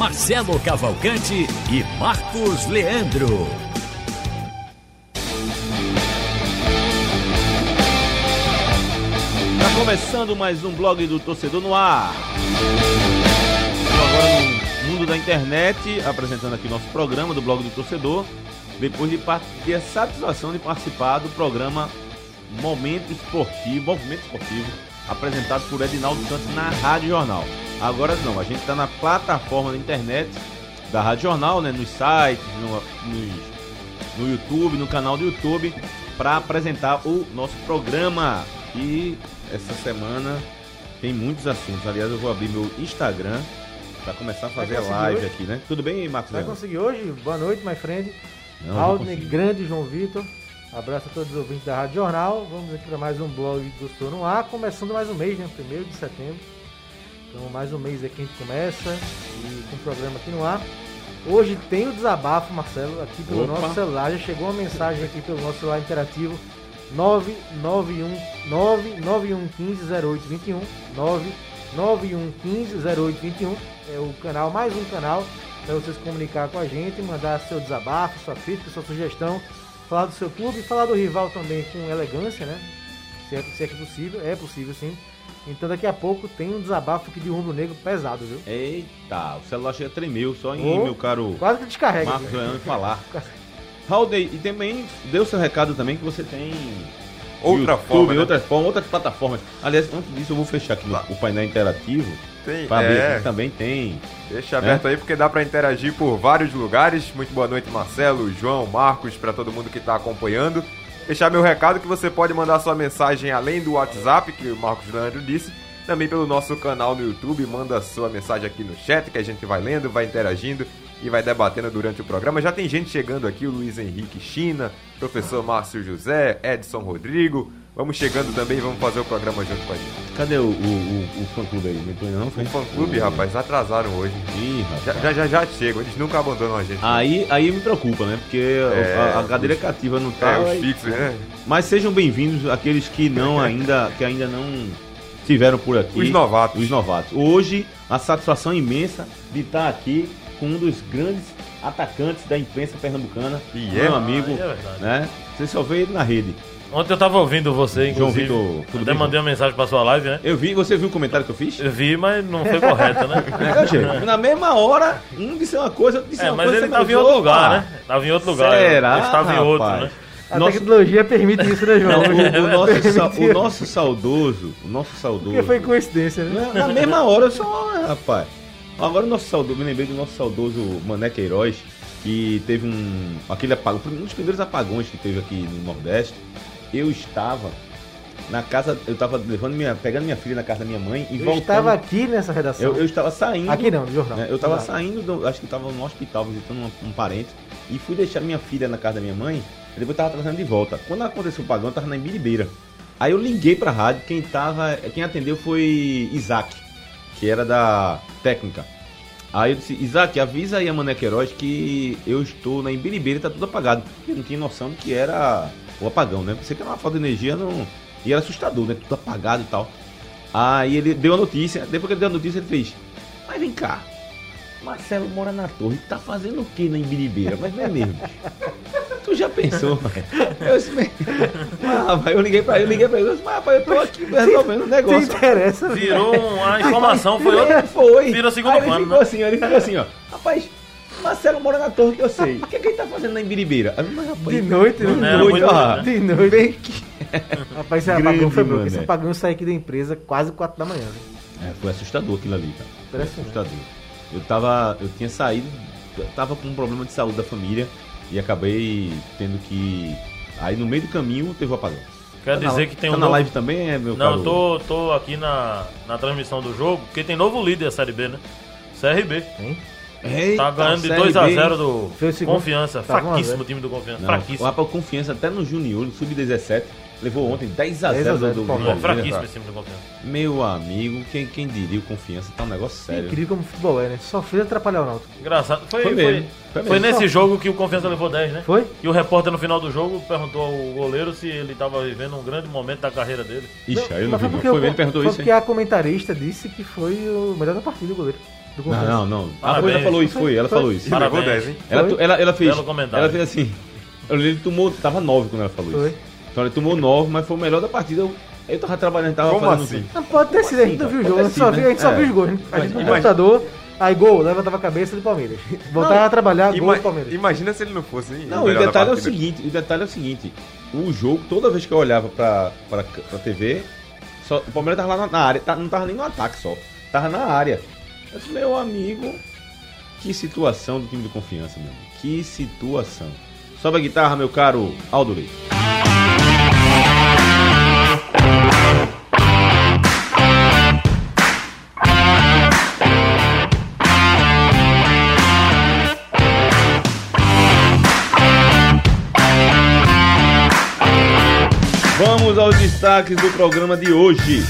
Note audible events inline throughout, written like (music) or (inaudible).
Marcelo Cavalcante e Marcos Leandro. Tá começando mais um blog do Torcedor no ar. Agora no mundo da internet, apresentando aqui nosso programa do blog do Torcedor, depois de ter a satisfação de participar do programa Momento Esportivo, Movimento Esportivo, apresentado por Edinaldo Santos na Rádio Jornal. Agora não, a gente está na plataforma da internet da Rádio Jornal, né, nos sites, no, no, no YouTube, no canal do YouTube, para apresentar o nosso programa. E essa semana tem muitos assuntos. Aliás, eu vou abrir meu Instagram para começar a fazer a live hoje? aqui, né? Tudo bem, Marcos? Vai conseguir hoje? Boa noite, my friend. Aldney, grande João Vitor. Abraço a todos os ouvintes da Rádio Jornal. Vamos aqui para mais um blog do Estou no Ar, começando mais um mês, né? Primeiro de setembro. Então, mais um mês aqui a gente começa e com o programa aqui no ar. Hoje tem o desabafo, Marcelo, aqui pelo Opa. nosso celular. Já chegou uma mensagem aqui pelo nosso celular interativo 991 99115 0821 99115 0821 é o canal, mais um canal para vocês comunicar com a gente, mandar seu desabafo, sua crítica, sua sugestão, falar do seu clube e falar do rival também com elegância, né? Se é, se é possível, é possível sim. Então daqui a pouco tem um desabafo aqui de rubro negro pesado, viu? Eita, o celular chega tremeu só em oh, meu caro. Quase que descarrega. Marcos Leandro falar. (laughs) Haldei, e também deu seu recado também que você tem outra YouTube, forma, né? outras formas, outras plataformas. Aliás, antes disso eu vou fechar aqui o painel interativo. Tem, é. aqui também tem. Deixa aberto é. aí porque dá para interagir por vários lugares. Muito boa noite, Marcelo, João, Marcos, para todo mundo que está acompanhando. Deixar meu recado que você pode mandar sua mensagem além do WhatsApp, que o Marcos Leandro disse, também pelo nosso canal no YouTube. Manda sua mensagem aqui no chat que a gente vai lendo, vai interagindo e vai debatendo durante o programa. Já tem gente chegando aqui, o Luiz Henrique China, professor Márcio José, Edson Rodrigo. Vamos chegando também e vamos fazer o programa junto com a gente. Cadê o, o, o, o fã-clube aí? Não não? Foi? O fã-clube, rapaz, atrasaram hoje. Ih, rapaz. Já, já, já, chegam, eles nunca abandonam a gente. Aí, aí me preocupa, né? Porque é, a, a, cadeira os, cativa não tá. É, os fixos, né? Mas sejam bem-vindos aqueles que não (laughs) ainda, que ainda não estiveram por aqui. Os novatos. Os novatos. Hoje, a satisfação imensa de estar aqui com um dos grandes atacantes da imprensa pernambucana, e meu é? amigo, ah, é né? Você só vê ele na rede. Ontem eu tava ouvindo você, inclusive. João Vitor, tudo Até bem, mandei uma mensagem pra sua live, né? Eu vi, você viu o comentário que eu fiz? Eu vi, mas não foi correto, né? (laughs) É, na mesma hora, um disse uma coisa, outro disse é, uma mas coisa. Mas ele tava em outro lugar, né? Tava em outro lugar. Será? Ele estava em outro, né? A nosso... tecnologia permite isso, né, João? o, o, (laughs) nosso, sa... o nosso saudoso, o nosso saudoso. Porque foi coincidência, né? Na, na mesma hora, eu só, rapaz. Agora o nosso saudoso, me lembrei do nosso saudoso Mané Queiroz, que teve um. aquele apagão, um dos primeiros apagões que teve aqui no Nordeste. Eu estava na casa, eu estava levando minha, pegando minha filha na casa da minha mãe e eu voltando. estava aqui nessa redação. Eu, eu estava saindo. Aqui não, no jornal. Né, eu estava saindo, do, acho que estava no hospital visitando um, um, parente e fui deixar minha filha na casa da minha mãe. E depois estava trazendo de volta. Quando aconteceu o apagão, eu estava na Embiribeira. Aí eu liguei para a rádio, quem tava, quem atendeu foi Isaac, que era da técnica. Aí eu disse, Isaac, avisa aí a Mané Queiroz que eu estou na Embiribeira e tá tudo apagado. Porque não tinha noção do que era o apagão, né? Pensei que era uma falta de energia não... e era assustador, né? Tudo apagado e tal. Aí ele deu a notícia, depois que ele deu a notícia, ele fez, mas vem cá, Marcelo mora na torre, tá fazendo o que na Embiribeira? Mas não é mesmo. (laughs) Tu já pensou, eu, disse, ah, eu liguei pra ele, eu liguei pra ele, eu disse, mas rapaz, eu tô aqui resolvendo o um negócio. Te interessa? Virou a informação, foi outra. Foi. Virou segundo Aí plano. Ele ficou né? assim, ele ficou assim, ó. Rapaz, Marcelo mora na torre que eu sei. O que, é que ele tá fazendo na Embiribeira? Mas, rapaz, de noite, não, não, noite, ó, de noite. Bem que... Rapaz, esse apagão foi bom. Esse apagão saiu aqui da empresa quase 4 da manhã. Né? É, foi assustador aquilo ali, cara. Foi assustador. Eu tava. Eu tinha saído. Eu tava com um problema de saúde da família e acabei tendo que. Aí no meio do caminho teve o apagão. Quer tá dizer na, que tem tá um. na novo... live também, é meu Não, eu tô, tô aqui na, na transmissão do jogo, porque tem novo líder da Série B, né? CRB. Tem? Eita, tá ganhando de 2x0 do Confiança. Tá Fraquíssimo o time do Confiança. Não, Fraquíssimo. O Rapaz, Confiança até no Junior, no Sub-17. Levou ontem 10x0 do, do, do, do Fraquíssimo esse time do Confiança. Meu amigo, quem, quem diria o Confiança tá um negócio sério. Incrível como futebol é, né? Só fez atrapalhar o Náutico. Engraçado. Foi, foi, mesmo, foi, foi nesse jogo que o Confiança levou 10, né? Foi? E o repórter no final do jogo perguntou ao goleiro se ele tava vivendo um grande momento da carreira dele. Ixi, aí eu não vi. Foi, foi ele perguntou isso. Porque a comentarista disse que foi o melhor da partida, o goleiro. Não, não, não. Ah, ela falou isso, foi. Ela falou isso. Parabéns. 10, hein? Ela, ela, ela fez. Ela fez assim. Ele tomou. Tava 9 quando ela falou foi. isso. Então ele tomou 9, mas foi o melhor da partida. Eu, eu tava trabalhando, tava Como fazendo. Assim? Não, pode ter sido, a gente não viu o jogo. A gente só, viu, a gente só viu os gols. A gente no computador. Aí gol, levantava a cabeça do Palmeiras. Voltava a trabalhar, gol do Palmeiras. Imagina se ele não fosse. Não, o detalhe é o seguinte, o detalhe é o seguinte. O jogo, toda vez que eu olhava pra, pra, pra TV, só, o Palmeiras tava lá na, na área, tá, não tava nem no ataque só. Tava na área. Disse, meu amigo, que situação do time de confiança, meu amigo. Que situação. Sobe a guitarra, meu caro Aldo Leite. Vamos aos destaques do programa de hoje.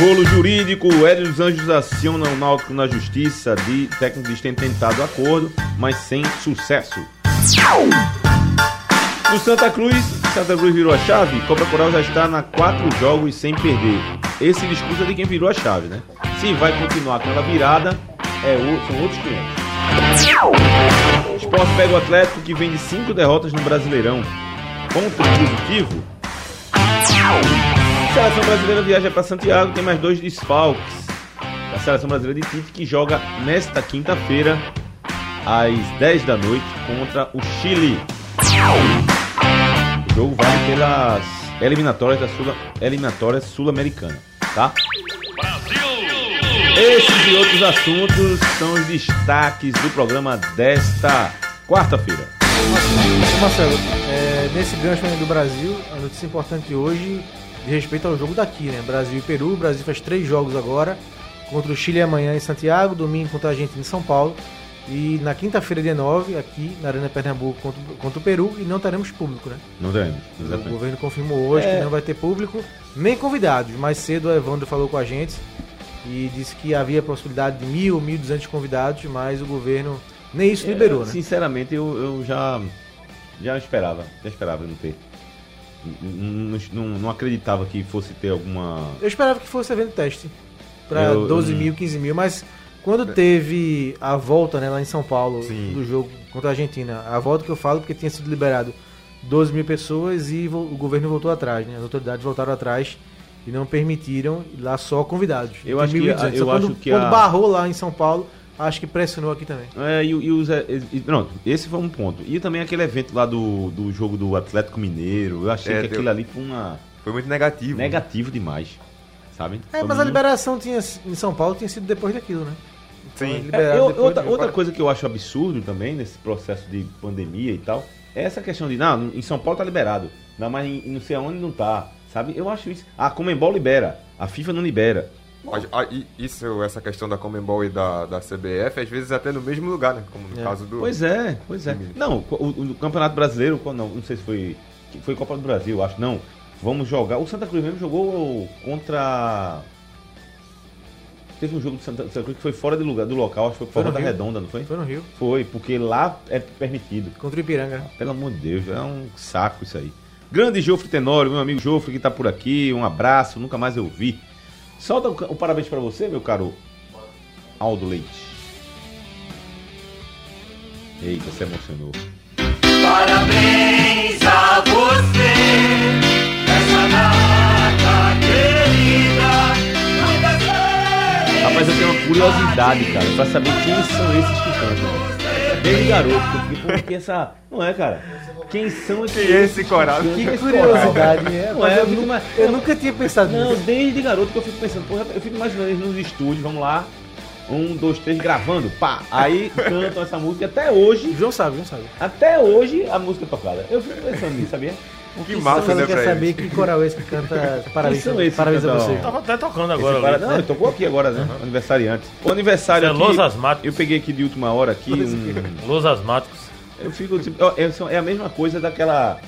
Rolo jurídico, Hélio dos Anjos aciona o Náutico na justiça. De técnicos têm tentado acordo, mas sem sucesso. No Santa Cruz, Santa Cruz virou a chave. Cobra Coral já está na quatro jogos sem perder. Esse discurso é de quem virou a chave, né? Se vai continuar com ela virada, é, são outros 500. O Esporte pega o Atlético que vem de cinco derrotas no Brasileirão. Ponto positivo. A seleção brasileira viaja para Santiago, tem mais dois desfalques. A seleção brasileira de Tite que joga nesta quinta-feira às 10 da noite contra o Chile. O jogo vale pelas eliminatórias da Sul eliminatórias sul-americana, tá? Esses e outros assuntos são os destaques do programa desta quarta-feira. Marcelo, é, nesse gancho do Brasil, a notícia importante hoje de respeito ao jogo daqui, né? Brasil e Peru. O Brasil faz três jogos agora, contra o Chile amanhã em Santiago, domingo contra a Argentina em São Paulo. E na quinta-feira, dia 9, aqui na Arena Pernambuco contra, contra, o Peru, e não teremos público, né? Não teremos, exatamente. O governo confirmou hoje é... que não vai ter público, nem convidados. Mais cedo o Evandro falou com a gente e disse que havia possibilidade de mil, mil duzentos convidados, mas o governo nem isso liberou, é, né? Sinceramente, eu, eu já, já esperava, já esperava não ter. Não, não, não, acreditava que fosse ter alguma. Eu esperava que fosse evento teste para 12 mil, 15 mil, mas quando teve a volta né, lá em São Paulo Sim. do jogo contra a Argentina, a volta que eu falo porque tinha sido liberado 12 mil pessoas e o governo voltou atrás, né? As autoridades voltaram atrás e não permitiram lá só convidados. Eu acho que, eu quando, acho que quando a... barrou lá em São Paulo, acho que pressionou aqui também. É, e, e os, e, pronto, esse foi um ponto. E também aquele evento lá do, do jogo do Atlético Mineiro, eu achei é, que deu... aquilo ali foi uma... Foi muito negativo. Negativo demais, sabe? É, foi mas muito... a liberação tinha, em São Paulo tinha sido depois daquilo, né? Sim. É, eu, outra, outra coisa que eu acho absurdo também, nesse processo de pandemia e tal, é essa questão de, não, em São Paulo tá liberado, não, mas em, não sei aonde não tá. Sabe? Eu acho isso. A Comembol libera, a FIFA não libera. Isso, essa questão da Comembol e da, da CBF, às vezes até no mesmo lugar, né? Como no é. caso do. Pois é, pois é. Não, o, o, Campeonato Brasileiro, não, não sei se foi. Foi Copa do Brasil, acho. Não. Vamos jogar. O Santa Cruz mesmo jogou contra. Teve um jogo do Santa, Santa Cruz que foi fora do lugar do local, acho que foi fora da Redonda, não foi? Foi no Rio. Foi, porque lá é permitido. Contra o Ipiranga. pelo amor de Deus, é um saco isso aí. Grande Jofre Tenório, meu amigo Jofre que está por aqui, um abraço, nunca mais eu vi. Solta o, parabéns para você, meu caro Aldo Leite. Eita, se emocionou. Parabéns a você, essa data querida. Rapaz, eu tenho uma curiosidade, cara, pra saber quem são esses que cantam. Desde garoto, porque essa. Não é, cara? Quem são esses? Quem é esse coral? Que curiosidade, é. Não, é eu, nunca, eu nunca tinha pensado nisso. Não, desde garoto que eu fico pensando, porra, eu fico imaginando eles nos estúdios, vamos lá. Um, dois, três, gravando, pá. Aí cantam essa música até hoje. João sabe, João sabe. Até hoje a música é tocada. Eu fico pensando nisso, sabia? Que Você massa, né, quer pra saber eles. que coral é esse que canta (laughs) Parabéns, parabéns a que você. cantam? Tava até tocando agora. Esse cara- ali. não, ele tocou aqui agora, né? Aniversariante. O aniversário Isso é Los. Asmáticos. Eu peguei aqui de última hora aqui. Um, Los Asmáticos. eu fico. tipo, é, é a mesma coisa daquela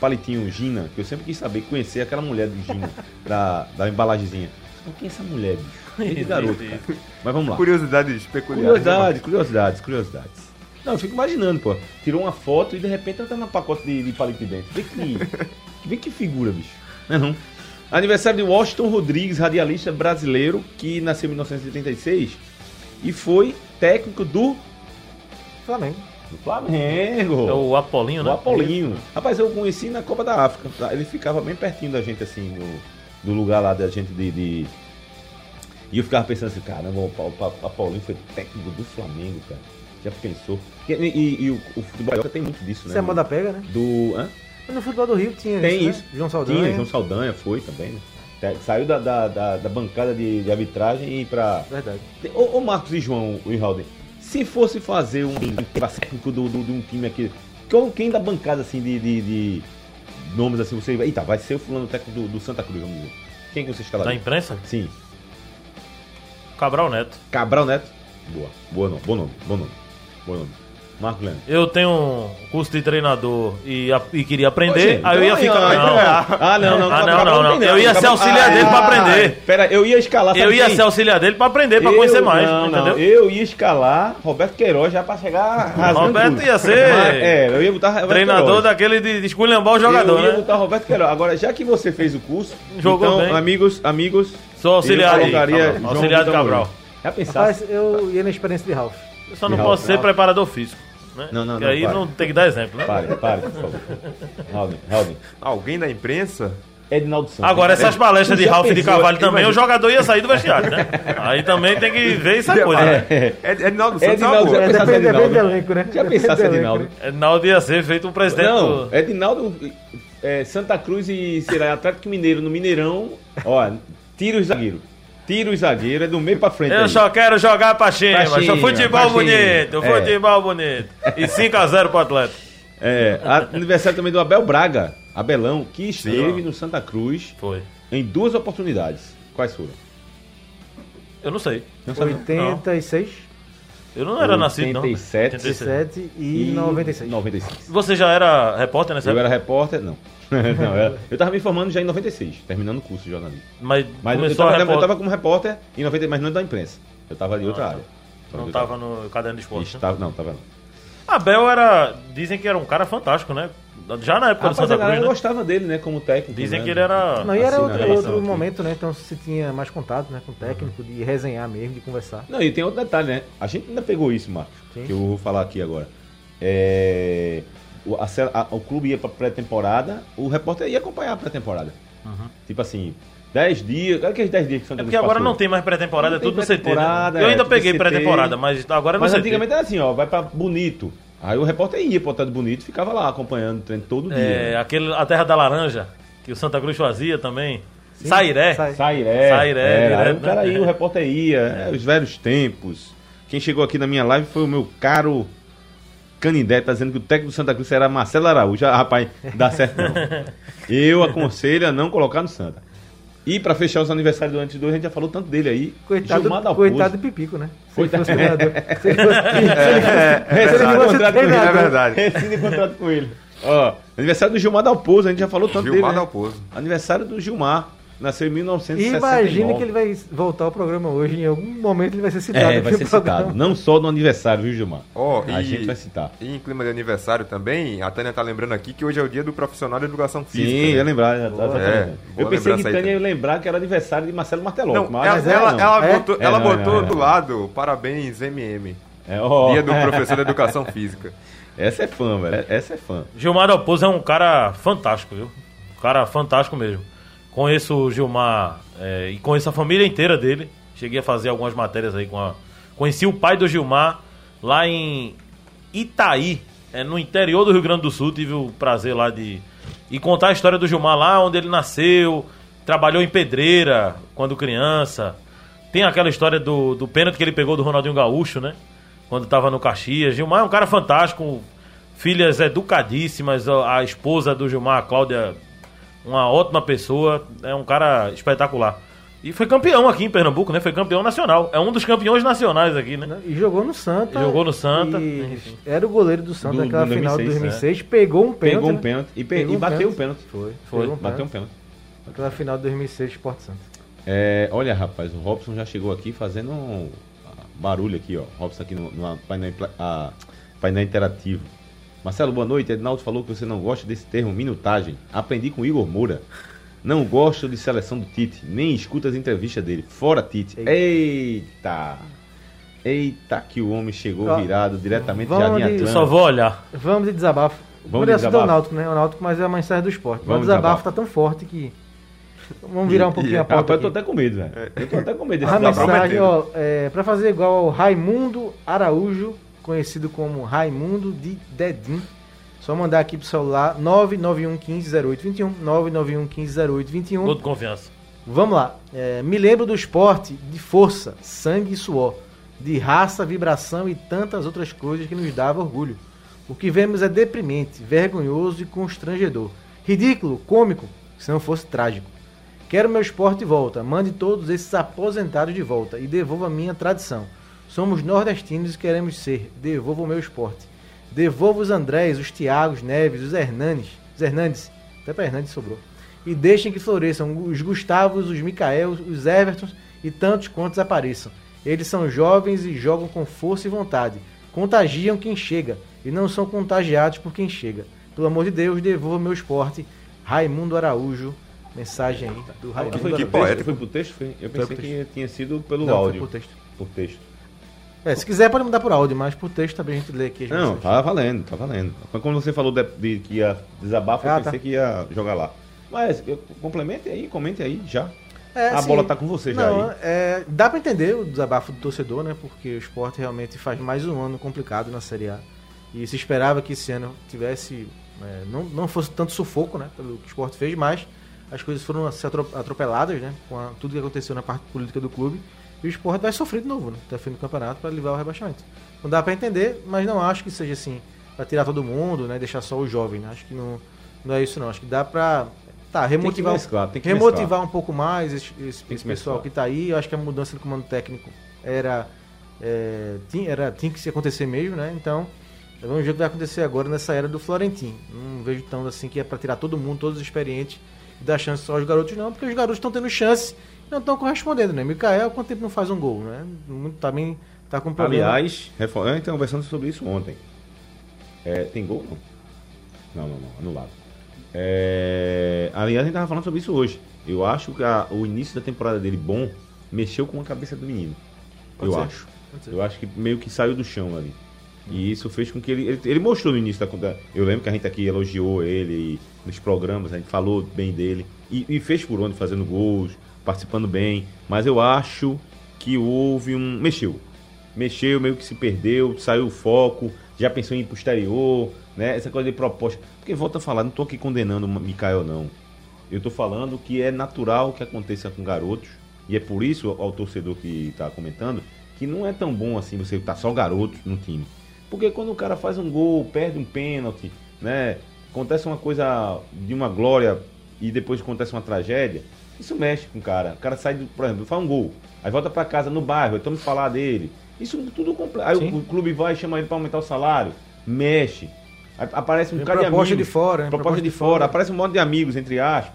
palitinho Gina, que eu sempre quis saber, conhecer aquela mulher do Gina, (laughs) da, da embalagemzinha. Mas Quem é essa mulher, bicho? (laughs) Garoto, cara. Mas vamos lá. Curiosidades peculiares. Curiosidades, curiosidades, curiosidades. Não, eu fico imaginando, pô. Tirou uma foto e de repente ela tá na pacote de, de palito de dentro. Vê que, vê que figura, bicho. Não é não? Aniversário de Washington Rodrigues, radialista brasileiro, que nasceu em 1986 e foi técnico do, Flamengo. do Flamengo. É o Apolinho, O né? Apolinho. Rapaz, eu conheci na Copa da África. tá? Ele ficava bem pertinho da gente, assim, do, do lugar lá da gente de, de- E eu ficava pensando assim, caramba, o, o, o Apolinho foi técnico do Flamengo, cara. Já pensou? E, e- e o, o futebol carioca tem muito disso, né? Isso é moda pega, né? Do. Hã? Mas No futebol do Rio tinha Tem isso. isso. Né? João Saldanha. Tinha, João Saldanha foi também, né? Saiu da, da, da- da bancada de, de arbitragem e pra. Verdade. Ô, ô Marcos e João, o Ihalden, se fosse fazer um técnico do, do- de um time aqui, quem- da bancada assim de, de- de nomes assim, você. Eita, vai ser o fulano técnico do, do Santa Cruz, vamos dizer. Quem que você Da escalaria? imprensa? Sim. Cabral Neto. Cabral Neto. Boa. Boa nome, bom nome, bom nome. Marco Leandro. Eu tenho um curso de treinador e, a- e queria aprender, gente, aí eu ia então, ficar. aí, Não, Ah, não, não. Ah, não, não, não. Eu ia ser auxiliar dele pra aprender. Pera, eu ia escalar. eu ia quem? ser auxiliar dele pra aprender, pra Eu- conhecer mais, não, não, entendeu? Eu ia escalar Roberto Queiroz já pra chegar (laughs) rasgando Roberto tudo. ia ser Mas, é, eu ia botar Roberto Treinador Queiroz. daquele de, de esculhambar o jogador, eu ia né? botar Roberto Queiroz. Agora, já que você fez o curso, Jogou então, bem. amigos, amigos, Sou auxiliar eu aí, colocaria Cabral. João Auxiliar de Vitor Cabral. Já pensasse? Rapaz, eu ia na experiência de Ralph. Eu só não posso ser não. preparador físico. Né? Não, não, Porque não, aí para. não tem que dar exemplo, né? Pare, pare, por favor. Raul, Raul. Alguém da imprensa? Edinaldo Santos. Agora, essas palestras de Ralph e de pensou? Carvalho também, Imagina. o jogador ia sair do vestiário, né? Aí também tem que ver essa coisa, né? É. Ed- Edinaldo Santos é uma Edinaldo, boa. já É, pensasse depende, Edinaldo? do elenco, né? Já pensasse Edinaldo? Edinaldo ia ser feito um presidente Não, do... Edinaldo, é, Santa Cruz e sei lá, Atlético Mineiro no Mineirão, ó, tira o zagueiro. Tira o zagueiro, é do meio pra frente. Eu aí. só quero jogar pra cima, Pra cima, futebol pra cima. bonito, É. futebol bonito. E 5x0 pro Atlético. É, aniversário também do Abel Braga, Abelão, que esteve no Santa Cruz Foi. em duas oportunidades. Quais foram? Eu não sei. Não sabe? 86, Eu não era nascido, não. 87. 87 e 96. 96. Você já era repórter nessa Eu época? era repórter, não. (laughs) não era, eu tava me formando já em 96, terminando o curso de jornalismo. Mas, Mas eu tava, eu repórter. tava como repórter em 90, mas não da imprensa. Eu tava de outra área. Não Eu tava no caderno de esporte. né? Estava, não, tava não. Abel era. Dizem que era um cara fantástico, né? Já na época do Rapaz, a Santa galera Cruz, né? gostava dele, né, como técnico. Dizem né? que ele era. Não, e era Assim, outro, relação outro aqui. momento, né? Então se tinha mais contato né, com o técnico, de resenhar mesmo, de conversar. Não, e tem outro detalhe, né? A gente ainda pegou isso, Marcos, Sim. que eu vou falar aqui agora. É, o, a a- o clube ia pra pré-temporada, o repórter ia acompanhar a pré-temporada. Tipo assim, 10 dias. Olha aqueles 10 dias que são É porque agora não tem mais pré-temporada, é Não tudo no CT. Né? Eu é, ainda tudo peguei pré-temporada, mas agora é no Mas CT. antigamente era assim, ó, vai pra Bonito. Aí o repórter ia pro hotel de Bonito e ficava lá acompanhando o treino todo dia. É, né? aquele, a Terra da Laranja, que o Santa Cruz fazia também. Sairé. Sai. Sairé. Sairé, era. Aí direto, o cara né? ia, o repórter ia. é, os velhos tempos. Quem chegou aqui na minha live foi o meu caro Canindé, tá dizendo que o técnico do Santa Cruz será Marcelo Araújo. Ah, rapaz, dá certo não. Eu aconselho a não colocar no Santa. E pra fechar os aniversários do antes do a gente já falou tanto dele aí. Coitado, Gilmar Dalpozo. coitado do Pipico, né? Se Coitado- ele fosse treinador. Se ele fosse, ele se fosse treinador. É verdade. Rescinde contrato com ele. Ó, aniversário do Gilmar Dalpozo, a gente já falou tanto Gilmar dele. né? Dalpozo. Aniversário do Gilmar. Nasceu em E 1969. imagina que ele vai voltar ao programa hoje, em algum momento ele vai ser citado. É, vai ser programa. citado. Não só no aniversário, viu, Gilmar? Ó, A e- gente vai citar. E em clima de aniversário também, a Tânia tá lembrando aqui que hoje é o dia do profissional de educação física. Sim, né? ia lembrar. já tá- Boa. tá É, eu pensei que Tânia ia lembrar que era aniversário de Marcelo Martelotto. Não, mas ela, ela, não. ela botou, É, ela não, botou não, não. do lado, parabéns, MM. É, ó, Dia do (laughs) professor de educação física. Essa é fã, velho. Essa é fã. Gilmar Dalpozo é um cara fantástico, viu? Um cara fantástico mesmo. Conheço o Gilmar é, e conheço a família inteira dele. Cheguei a fazer algumas matérias aí com a. Conheci o pai do Gilmar lá em Itaí, é, no interior do Rio Grande do Sul. Tive o prazer lá de. E contar a história do Gilmar lá, onde ele nasceu, trabalhou em pedreira quando criança. Tem aquela história do, do pênalti que ele pegou do Ronaldinho Gaúcho, né? Quando tava no Caxias. Gilmar é um cara fantástico, filhas educadíssimas, a, esposa do Gilmar, a Cláudia, uma ótima pessoa, é um cara espetacular. E foi campeão aqui em Pernambuco, né? Foi campeão nacional. É um dos campeões nacionais aqui, né? E jogou no Santa. Jogou no Santa. e. Era o goleiro do Santa Do- naquela do final de 2006, 2006. Pegou um pênalti. Pegou um né? pênalti e, pe- Pegou e um bateu o pênalti. pênalti. Foi. Foi. Um Bateu um pênalti. Naquela final de 2006 Sport Santa. É, olha, rapaz, o Robson já chegou aqui fazendo um barulho aqui, ó. Robson aqui no, no painel, ah, painel interativo. Marcelo, boa noite. Ednaldo falou que você não gosta desse termo minutagem. Aprendi com Igor Moura. Não gosto de seleção do Tite, nem escuto as entrevistas dele. Fora Tite. Eita! Eita, que o homem chegou virado diretamente de vamos de- Eu Atlântico. só vou olhar. Vamos de desabafo. Vamos de desabafo. do Náutico, né? O Náutico, mas é a mensagem do esporte. Mas o Vamos de desabafo desabafo. tá tão forte que. Vamos virar um pouquinho a pauta. Rapaz, eu tô até com medo, velho. Eu tô até com medo desse A desabafo. mensagem, ó, é, pra fazer igual ao Raimundo Araújo, conhecido como Raimundo de Dedim. Só mandar aqui pro celular 991150821, 991150821. Todo confiança. Vamos lá. É, me lembro do esporte de força, sangue e suor, de raça, vibração e tantas outras coisas que nos dava orgulho. O que vemos é deprimente, vergonhoso e constrangedor. Ridículo, cômico, se não fosse trágico. Quero meu esporte de volta. Mande todos esses aposentados de volta e devolva a minha tradição. Somos nordestinos e queremos ser. Devolva o meu esporte. Devolva os Andrés, os Tiagos, Neves, os Hernanes. Os Hernandes. Até para Hernandes sobrou. E deixem que floresçam os Gustavos, os Micaels, os Evertons e tantos quantos apareçam. Eles são jovens e jogam com força e vontade. Contagiam quem chega e não são contagiados por quem chega. Pelo amor de Deus, devolva meu esporte. Raimundo Araújo. Mensagem aí do Raimundo foi, Que poético. Foi pro texto? Foi? Eu Foi pensei que tinha sido pelo Não, foi áudio. por texto. Por texto. É, se quiser pode mudar por áudio, mas por texto também a gente lê aqui. Não, tá valendo, tá valendo. Mas quando você falou de, de que ia desabafo, eu Ah, pensei tá. que ia jogar lá. Mas eu, complemente aí, comente aí já. É, a assim, bola tá com você já não, aí. é, dá pra entender o desabafo do torcedor, né? Porque o esporte realmente faz mais um ano complicado na Série A. E se esperava que esse ano tivesse. é, não, não fosse tanto sufoco, né? Pelo que o esporte fez, mas as coisas foram atro- atropeladas, né? Com a- tudo que aconteceu na parte política do clube. E o esporte vai sofrer de novo, né? Até o fim do campeonato para livrar o rebaixamento. Não dá pra entender, mas não acho que seja assim, pra tirar todo mundo, né? Deixar só o jovem, né? Acho que não, não é isso, não. Acho que dá pra. Tá, remotivar, mesclar, tem que remotivar mesclar. um pouco mais esse, esse- que esse pessoal que tá aí. Eu acho que a mudança do comando técnico era, é, tinha, era tinha que se acontecer mesmo, né? Então, vamos ver o que vai acontecer agora nessa era do Florentino. Não vejo tão assim que é pra tirar todo mundo, todos os experientes, dar chance só aos garotos, não, porque os garotos estão tendo chance e não estão correspondendo, né? Mikael, quanto tempo não faz um gol, né? Muito, também tá com problema. Aliás, eu estava conversando sobre isso ontem. É, tem gol? Não. Não, não, não. Anulado. É, aliás, a gente tava falando sobre isso hoje. Eu acho que a- o início da temporada dele bom mexeu com a cabeça do menino. Pode eu ser, acho. Eu acho que meio que saiu do chão ali. E isso fez com que ele, ele. ele mostrou no início da. Eu lembro que a gente aqui elogiou ele nos programas, a gente falou bem dele. E, e fez por onde, fazendo gols, participando bem. Mas eu acho que houve um. Mexeu. Mexeu, meio que se perdeu, saiu o foco, já pensou em ir pro né? Essa coisa de proposta. Porque volta a falar, não tô aqui condenando o Mikael, não. Eu tô falando que é natural que aconteça com garotos. E é por isso, ao torcedor que tá comentando, que não é tão bom assim você tá só garotos no time. Porque quando o cara faz um gol, perde um pênalti, né? Acontece uma coisa de uma glória e depois acontece uma tragédia, isso mexe com o cara. O cara sai, do, por exemplo, faz um gol, aí volta pra casa no bairro, aí estamos falar dele. Isso tudo completo. Aí o, o clube vai chamar ele pra aumentar o salário, mexe. Aí aparece um Vem cara de proposta amigos, de fora, né? proposta, de, fora, aparece um monte de amigos, entre aspas.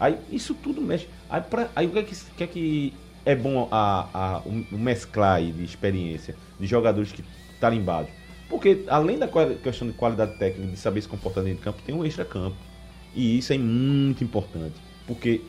Aí isso tudo mexe. Aí, pra- aí o que é que, que é que é bom a, a- o mesclar aí de experiência de jogadores que tarimbados? Porque além da questão de qualidade técnica, de saber se comportar dentro de campo, tem um extra-campo. E isso é muito importante. Porque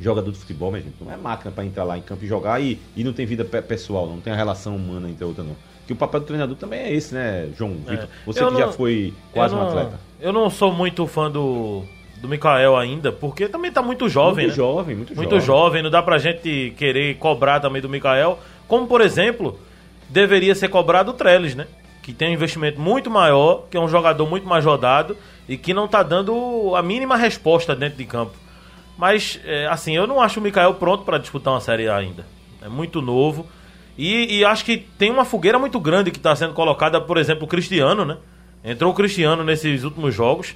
jogador de futebol, minha gente, não é máquina para entrar lá em campo e jogar e, e não tem vida pe- pessoal, não tem a relação humana entre a outra, não. Que o papel do treinador também é esse, né, João Vitor? Você Eu que já não- foi quase eu um não- atleta. Eu não sou muito fã do, do Mikael ainda, porque também tá muito jovem, muito né? jovem, muito, muito jovem. jovem, não dá pra gente querer cobrar também do Mikael. Como, por exemplo, deveria ser cobrado o Trellis, né? Que tem um investimento muito maior, que é um jogador muito mais rodado e que não tá dando a mínima resposta dentro de campo. Mas, é, assim, eu não acho o Mikael pronto pra disputar uma Série ainda. É muito novo. E, e acho que tem uma fogueira muito grande que está sendo colocada, por exemplo, o Cristiano, né? Entrou o Cristiano nesses últimos jogos.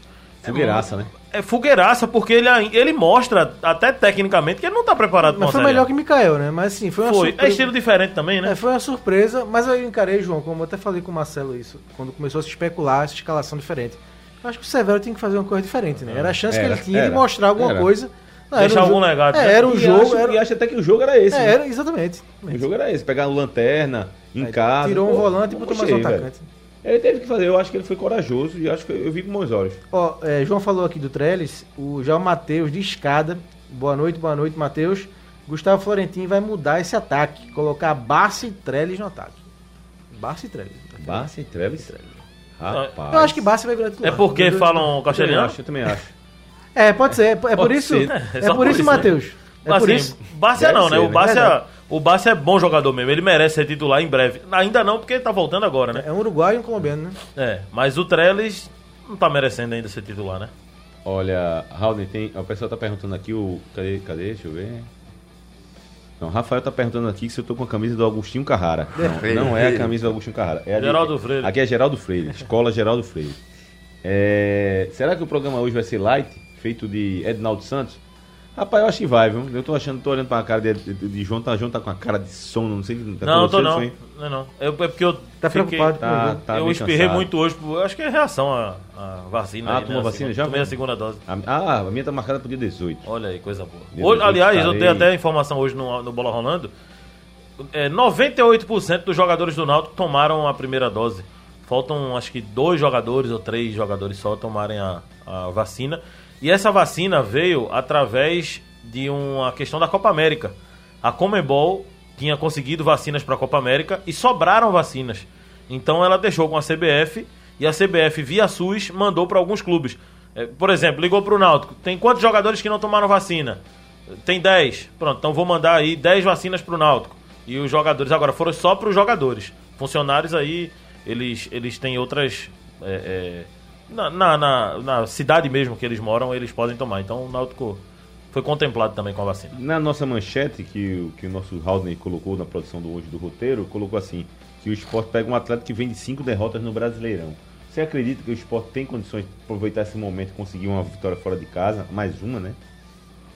Fogueiraça, né? É fogueiraça, porque ele, ele mostra, até tecnicamente, que ele não tá preparado pra Mas uma foi Série melhor que Mikael, né? Mas sim, foi uma Foi. É surpresa. estilo diferente também, né? É, foi uma surpresa, mas eu encarei, João, como eu até falei com o Marcelo isso, quando começou a se especular essa escalação diferente. Eu acho que o Severo tinha que fazer uma coisa diferente, né? Era a chance Era, que ele tinha de era, mostrar alguma era. coisa. Não, Deixar um algum jogo- legado, É, né? era um E jogo. acho, era, e acho até que o jogo era esse. é, né? era exatamente. O jogo era esse, pegar lanterna em casa. Tirou um Pô, volante e botou mais um atacante. velho. Ele teve que fazer, eu acho que ele foi corajoso e acho que eu vi com bons olhos. Ó, é, João falou aqui do Trellis, o, já o Matheus de escada. Boa noite, boa noite, Matheus. Gustavo Florentino vai mudar esse ataque, colocar Barça e Trellis no ataque. Barça e Trellis. Barça e Treves. Rapaz. Eu acho que Barça vai virar É titular. porque Eu- falam castelhano? acho, eu também acho. É, pode ser. É, é por Pode isso. ser, né? É, só por por isso, isso, né? Matheus. É por assim, isso. Bárcia não, né? O né? O Bárcia é bom jogador mesmo. Ele merece ser titular em breve. Ainda não, porque ele tá voltando agora, né? É um uruguaio e um colombiano, né? É, mas o Trellis não tá merecendo ainda ser titular, né? Olha, Raul, tem. O pessoal tá perguntando aqui o. Cadê? Cadê? Deixa eu ver. Não, Rafael tá perguntando aqui se eu tô com a camisa do Agostinho Carrara. Não, (laughs) não é a camisa do Agostinho Carrara. É de- Geraldo Freire. Aqui é Geraldo Freire, (laughs) Escola Geraldo Freire. É, será que o programa hoje vai ser light, feito de Ednaldo Santos? Rapaz, eu acho que vai, viu? Eu tô achando, tô olhando pra cara de, de, de João, tá, João tá com a cara de sono, não sei. Tá não, eu tô não. Não, é não. Eu, é porque eu Tá fiquei- preocupado Tá, tá eu espirrei cansado. muito hoje. Eu acho que é reação à, à vacina. Ah, aí, tomou né? A vacina segunda- já? Tomei a segunda dose. A- Ah, a minha tá marcada pro dia 18. Olha aí, coisa boa. Hoje, aliás, eu estarei- dei até a informação hoje no, no Bola Rolando. É, 98% dos jogadores do Náutico tomaram a primeira dose. Faltam acho que dois jogadores ou três jogadores só tomarem a, a vacina. E essa vacina veio através de uma questão da Copa América. A Comebol tinha conseguido vacinas para a Copa América e sobraram vacinas. Então ela deixou com a CBF e a CBF via SUS mandou para alguns clubes. É, por exemplo, ligou para o Náutico. Tem quantos jogadores que não tomaram vacina? Tem 10. Pronto, então vou mandar aí 10 vacinas pro Náutico. E os jogadores agora foram só pros jogadores. Funcionários aí, eles, eles têm outras. é, é, na, na, na- na cidade mesmo que eles moram, eles podem tomar. Então o Náutico foi contemplado também com a vacina. Na nossa manchete, que, o- que o nosso Haldner colocou na produção do hoje do roteiro, colocou assim: que o esporte pega um atleta que vem de cinco derrotas no Brasileirão. Você acredita que o esporte tem condições de aproveitar esse momento e conseguir uma vitória fora de casa? Mais uma, né?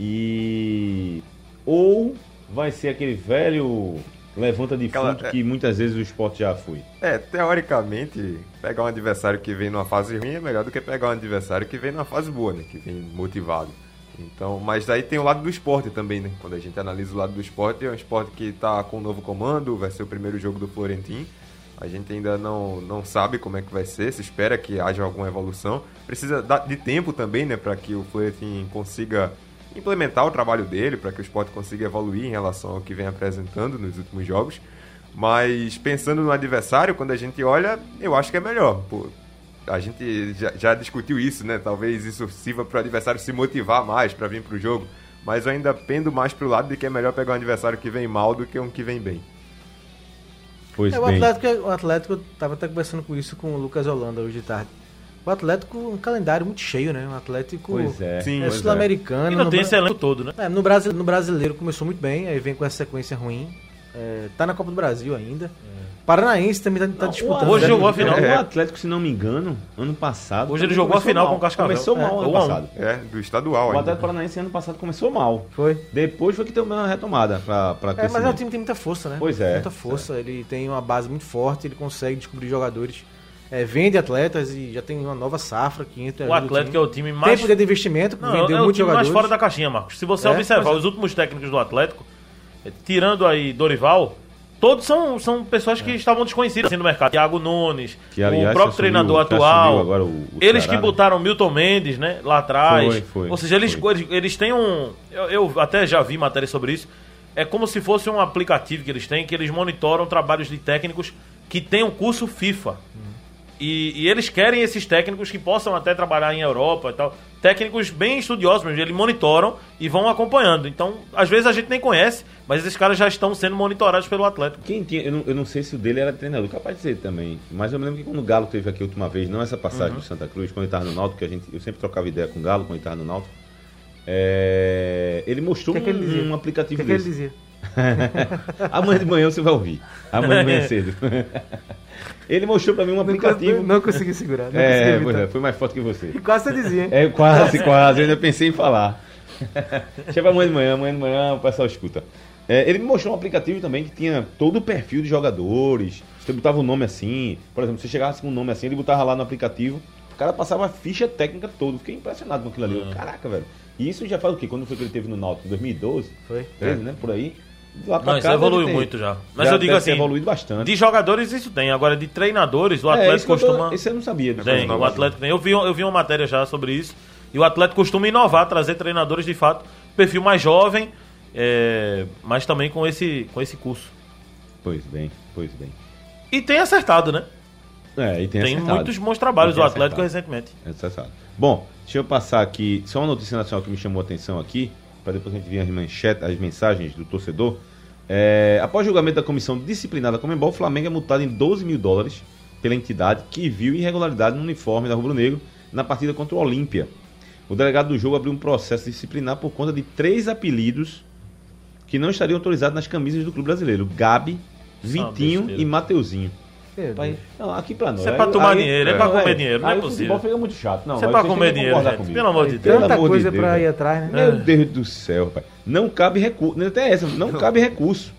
E. Ou vai ser aquele velho levanta de Aquela- fundo que muitas vezes o esporte já foi. É, teoricamente, pegar um adversário que vem numa fase ruim é melhor do que pegar um adversário que vem numa fase boa, né? Que vem motivado. Então, mas daí tem o lado do esporte também, né? Quando a gente analisa o lado do esporte, é um esporte que tá com um novo comando, vai ser o primeiro jogo do Florentino. A gente ainda não, não sabe como é que vai ser, se espera que haja alguma evolução. Precisa de tempo também, né, para que o Florentino consiga implementar o trabalho dele, para que o esporte consiga evoluir em relação ao que vem apresentando nos últimos jogos. Mas pensando no adversário, quando a gente olha, eu acho que é melhor. Pô, a gente já, já discutiu isso, né? Talvez isso sirva para o adversário se motivar mais para vir para o jogo. Mas eu ainda pendo mais pro lado de que é melhor pegar um adversário que vem mal do que um que vem bem. Pois É, o, bem. Atlético, o Atlético, eu tava até conversando com isso com o Lucas Holanda hoje de tarde. O Atlético, um calendário muito cheio, né? O Atlético Pois é. Sim, é é. sul-americano. E não tem Bra- esse elenco todo, né? É, no, Brasi- no brasileiro começou muito bem, aí vem com essa sequência ruim. É, tá na Copa do Brasil ainda. Paranaense também tá, tá Não, disputando. o Hoje jogou a final. O Atlético, se não me engano, ano passado. Hoje ele jogou a final mal. com o Cascavel. Começou É, mal ano um a um. passado. É, do estadual O ainda. Atlético Paranaense ano passado começou mal. Foi. Depois foi que teve uma retomada pra, pra É, mas é um crescimento. time que tem muita força, né? Pois é. Muita força. Ele tem uma base muito forte, ele consegue descobrir jogadores. É, vende atletas e já tem uma nova safra que entra. O Atlético é o time Tem mais. poder de investimento, Não, vendeu é o muitos time mais jogadores. fora da caixinha, Marcos. Se você É, observar é. os últimos técnicos do Atlético, eh, tirando aí Dorival, todos são, são pessoas que estavam desconhecidas assim, no mercado. Thiago Nunes, Que, aliás, o próprio treinador que assumiu atual. agora o- o eles Ceará, que né? botaram Milton Mendes, né, lá atrás. Foi, foi, Ou seja, eles, foi. eles, eles têm um. Eu, eu até já vi matéria sobre isso. É como se fosse um aplicativo que eles têm, que eles monitoram trabalhos de técnicos que têm um curso FIFA. E, e eles querem esses técnicos que possam até trabalhar em Europa e tal. Técnicos bem estudiosos mesmo, eles monitoram e vão acompanhando. Então, às vezes a gente nem conhece, mas esses caras já estão sendo monitorados pelo Atlético. Quem tinha, eu, não, eu não sei se o dele era treinador, capaz de ser também. Mas eu me lembro que quando o Galo teve aqui a última vez, não essa passagem Uhum. do Santa Cruz, quando ele estava no Náutico, que a gente, eu sempre trocava ideia com o Galo quando ele estava no Náutico. é, ele mostrou que é que ele um, um aplicativo que, é que ele dizia? Amanhã de manhã você vai ouvir. Amanhã de manhã cedo. Ele mostrou pra mim um aplicativo. Não, não consegui segurar. Não é, consegui é, foi mais forte que você. E quase você dizia, hein? É, quase, quase. Eu ainda pensei em falar. Deixa pra amanhã de manhã, amanhã de manhã o pessoal escuta. É, ele me mostrou um aplicativo também que tinha todo o perfil de jogadores. Você botava o nome assim. Por exemplo, você chegasse com um nome assim, ele botava lá no aplicativo. O cara passava a ficha técnica toda. Fiquei impressionado com aquilo ali. Eu, Caraca, velho. E isso já faz o quê? Quando foi que ele teve no Náutico? Em 2012? Foi. 13, né? Por aí. Lá pra Não, isso evoluiu ter- muito já. Mas já eu digo assim, evoluído bastante. de jogadores isso tem. Agora, de treinadores, o É, Atlético isso costuma... Isso eu não sabia. Tem, o mas- Atlético tem. Eu vi, eu vi uma matéria já sobre isso. E o Atlético costuma inovar, trazer treinadores de fato, perfil mais jovem, é, mas também com esse, com esse curso. Pois bem, pois bem. E tem acertado, né? É, e tem, Tem, acertado. muitos bons trabalhos do tem Atlético acertado. recentemente. É acessado. Bom, deixa eu passar aqui só uma notícia nacional que me chamou a atenção aqui, para depois a gente ver as manchetes, as mensagens do torcedor. É, após julgamento da comissão disciplinar da Comembol, o Flamengo é multado em 12 mil dólares pela entidade que viu irregularidade no uniforme da Rubro Negro na partida contra o Olímpia. O delegado do jogo abriu um processo disciplinar por conta de três apelidos que não estariam autorizados nas camisas do clube brasileiro: Gabi, Vitinho besteira. e Mateuzinho. Meu Pai, não, aqui pra nós. Isso é pra tomar dinheiro, é pra comer dinheiro, não é aí possível. O futebol fica muito chato. Não, Isso é aí pra comer dinheiro, concordar gente. comigo. Pelo amor de Deus. Tanta amor de coisa Deus, pra ir atrás, né? Meu Deus do céu, rapaz. Não cabe recurso. Até essa, não, cabe recurso.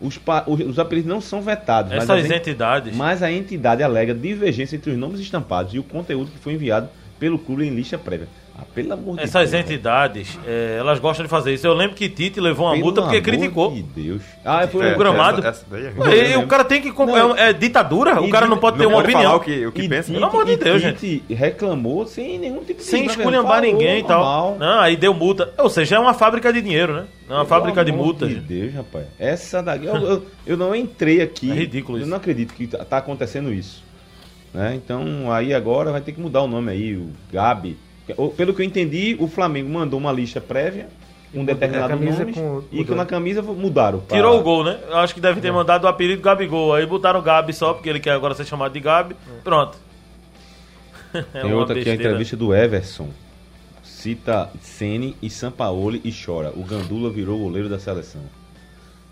Os, pa- os, os apelidos não são vetados. mas Essas as ent- entidades. Mas a entidade alega divergência entre os nomes estampados e o conteúdo que foi enviado pelo clube em lista prévia. Ah, pelo amor de Essas Deus. entidades, é, elas gostam de fazer isso. Eu lembro que Tite levou uma Pelo multa porque amor criticou. de Deus. Ah, foi É, o gramado. Essa, essa daí é. Ué, e o cara tem que. comp- Não, é, é ditadura? O cara de- não pode ter Não uma pode opinião. falar o que, o que E pensa. Tite- Pelo amor de Deus, Tite reclamou sem nenhum tipo de Sem esculhambar velho? ninguém e tal. Não, aí deu multa. Ou seja, é uma fábrica de dinheiro, né? É uma Pelo fábrica de amor multas. De Deus, rapaz. Essa daqui. Eu, eu, eu não entrei aqui. É ridículo Eu isso. não acredito que tá tá acontecendo isso. Né? Então aí agora vai ter que mudar o nome aí, o Gabi. O- Pelo que eu entendi, o Flamengo mandou uma lista prévia, um determinado nome, com- e que na camisa mudaram. pra- Tirou o gol, né? Eu acho que deve ter mandado o apelido Gabigol. Aí botaram o Gabi só, porque ele quer agora ser chamado de Gabi. Pronto. (laughs) É Tem outra aqui, a entrevista do Everson. Cita Sene e Sampaoli e chora. O Gandula virou goleiro da seleção.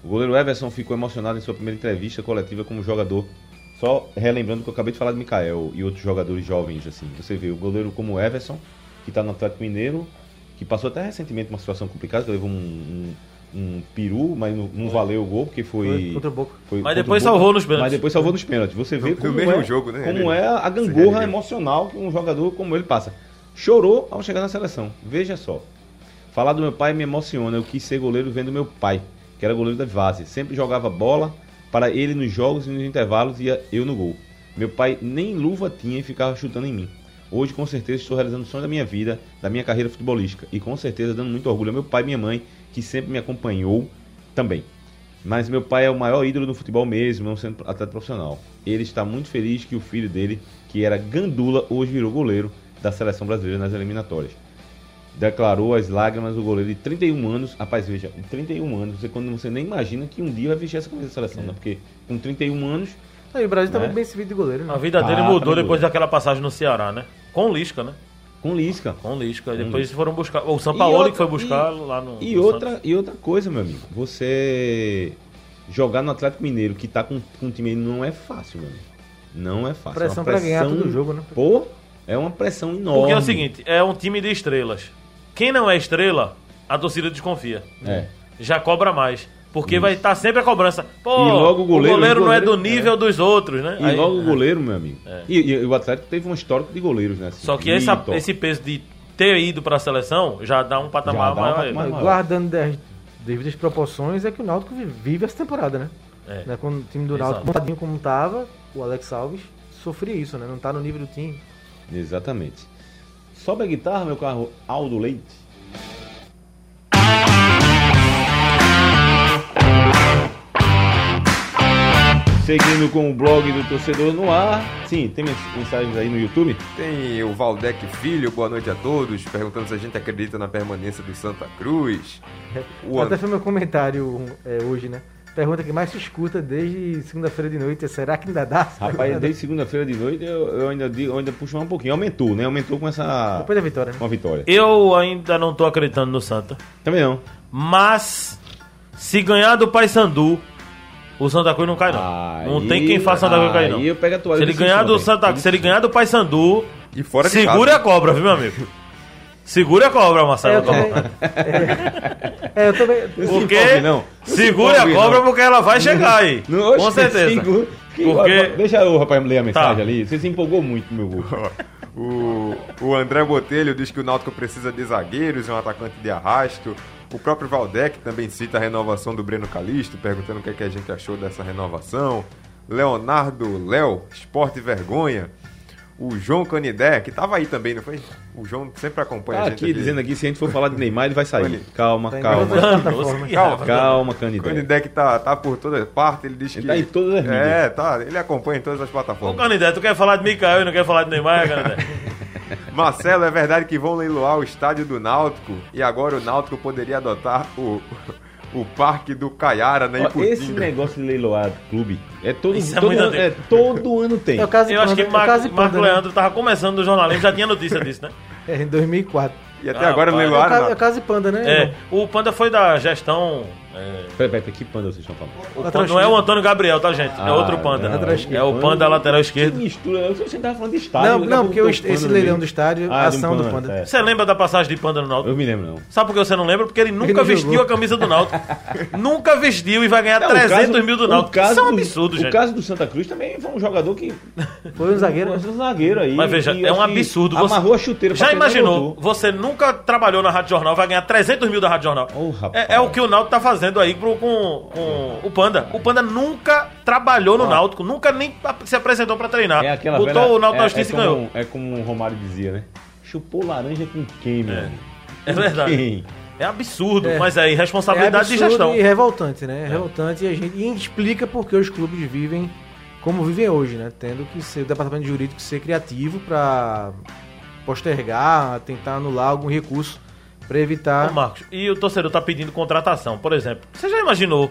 O goleiro Everson ficou emocionado em sua primeira entrevista coletiva como jogador. Só relembrando que eu acabei de falar de Mikael e outros jogadores jovens, assim. Você vê o goleiro como o Everson, que está no Atlético Mineiro, que passou até recentemente uma situação complicada, que levou um, um, um peru, mas não, não valeu o gol, porque foi. Foi contra o Boca. foi Mas depois salvou nos pênaltis. Mas depois salvou nos pênaltis. Você vê como, mesmo é, jogo, né? como é a gangorra emocional que um jogador como ele passa. Chorou ao chegar na seleção. Veja só. Falar do meu pai me emociona. Eu quis ser goleiro vendo meu pai, que era goleiro da Vase. Sempre jogava bola para ele nos jogos e nos intervalos e eu no gol. Meu pai nem luva tinha e ficava chutando em mim. Hoje, com certeza, estou realizando o sonho da minha vida, da minha carreira futebolística. E com certeza dando muito orgulho ao meu pai e minha mãe, que sempre me acompanhou também. Mas meu pai é o maior ídolo do futebol mesmo, não sendo atleta profissional. Ele está muito feliz que o filho dele, que era Gandula, hoje virou goleiro da seleção brasileira nas eliminatórias. Declarou as lágrimas o goleiro de 31 anos. Rapaz, veja, 31 anos, você, quando você nem imagina que um dia vai vestir essa camisa da seleção, né? Porque com 31 anos, Aí, o Brasil tá Né? muito bem servido de goleiro, né? A vida dele Ah, mudou tá depois mudando. daquela passagem no Ceará, né? Com o Lisca, né? com Lisca. Com Lisca. Com depois Lisca. foram buscar. O Sampaoli outra- que foi buscar e- lá no. E no outra, Santos. e outra coisa, meu amigo, você jogar no Atlético Mineiro, que tá com, com um time aí, não é fácil, meu amigo. Não é fácil. Pressão é uma pra ganhar todo jogo, né? Pô, é uma pressão enorme. Porque é o seguinte, é um time de estrelas. Quem não é estrela, a torcida desconfia. É. Já cobra mais. Porque vai estar sempre a cobrança. Pô, E logo o goleiro- não é o goleiro- do nível dos outros, né? E Aí- logo o goleiro, meu amigo. É. E, e o Atlético teve um histórico de goleiros, né? assim, Só que essa- Vitor. esse peso de ter ido pra seleção já dá um patamar dá um maior. a patamar maior. guardando as devidas proporções, é que o Náutico vi- vive essa temporada, né? É. Né, Quando o time do. Náutico, montadinho como tava, o Alex Alves sofria isso, né? Não tá no nível do time. Exatamente. Sobe a guitarra, meu carro Aldo Leite. Seguindo com o blog do torcedor no ar. Sim, tem mens- mensagens aí no YouTube? Tem o Valdec Filho, boa noite a todos, perguntando se a gente acredita na permanência do Santa Cruz. O Até foi meu comentário é, hoje, né? Pergunta que mais se escuta desde segunda-feira de noite é será que ainda dá? Rapaz, (laughs) desde segunda-feira de noite eu, eu ainda, digo- eu ainda puxo mais um pouquinho. Aumentou, né? Aumentou com essa. Depois da vitória, né? Com a vitória. Eu ainda não tô acreditando no Santa. Também não. Mas Se ganhar do Paysandu, o Santa Cruz não cai, não. não tem quem faça Santa Cruz cair, não. Aí eu pego a toalha Se ele ganhar do Santa velho. se ele ganhar do Paysandu, E fora de segura casa. a cobra, viu, meu amigo? Segura a cobra, É, Marcelo. eu também. É, eu também. Porque não. Não se segura a cobra não. porque ela vai chegar aí. (laughs) Não, Com certeza. segura- Porque- Deixa o rapaz ler a mensagem Tá. ali. Você se empolgou muito, meu gol. (laughs) O, o André Botelho diz que o Náutico precisa de zagueiros e um atacante de arrasto. O próprio Valdec também cita a renovação do Breno Calixto, perguntando o que, é que a gente achou dessa renovação. Leonardo Léo, Esporte Vergonha. O João Canidé, que tava aí também, não foi? O João sempre acompanha Tá a gente. aqui dizendo aqui, se a gente for falar de Neymar, ele vai sair. Calma, Tá calma. que Calma. Calma, O Canidé. Canidé que tá, tá por toda parte, ele diz que. Ele tá em todas as mídias. É, tá. Ele acompanha em todas as Ô, plataformas. Canidé, tu quer falar de Mikael e não quer falar de Neymar, Canidé? (laughs) Marcelo, é verdade que vão leiloar o estádio do Náutico e agora o Náutico poderia adotar o, o Parque do Caiara na Ó, Iputinga. esse negócio de leiloar clube é todo, Isso é todo, muito ano, é, todo ano tem. É o caso Eu acho que é o caso Marco, Marco Panda, né? Leandro tava começando no jornalismo, já tinha notícia disso, né? É, em 2004. E até Ah, agora. É leiloaram. caso, é o caso de Panda, né? É, o Panda foi da gestão. É, Peraí, peraí, que panda vocês estão falando? o Panda- não é o. Antônio Gabriel, tá, gente? é Ah, outro Panda. não, É esquerdo. o Panda lateral Que esquerdo. mistura, você tava falando de estádio. Não, não, porque o- esse panda leilão do estádio, a Ah, de um ação do panda, Panda. é. Você lembra da passagem de Panda no Náutico? Eu me lembro, não. Sabe por que você não lembra? Porque ele nunca não vestiu jogou. a camisa do Náutico. (laughs) nunca vestiu e vai ganhar Não, o 300 caso- mil do o Náutico. caso Isso é um do- absurdo, O gente. caso do Santa Cruz também foi um jogador que. Foi um zagueiro. Foi um zagueiro aí. Mas veja, que é um que absurdo. Você- Amarrou a chuteira Já imaginou? Você nunca trabalhou na Rádio Jornal, vai ganhar 300 mil da Rádio Jornal. É, é o que o Náutico tá fazendo aí pro- com, com o Panda. O Panda nunca trabalhou no Náutico, nunca nem se apresentou pra treinar. É aquela Botou velha- o Náutico é, na é justiça e como- ganhou. É como o Romário dizia, né? Chupou laranja com quem, meu? É Com verdade. Quem? É absurdo, É. mas é irresponsabilidade de absurdo gestão. E revoltante, né? Revoltante e a gente e explica por que os clubes vivem como vivem hoje, né? Tendo que ser o departamento jurídico ser criativo para postergar, tentar anular algum recurso para evitar. Ô, Marcos, e o torcedor tá pedindo contratação, por exemplo. Você já imaginou,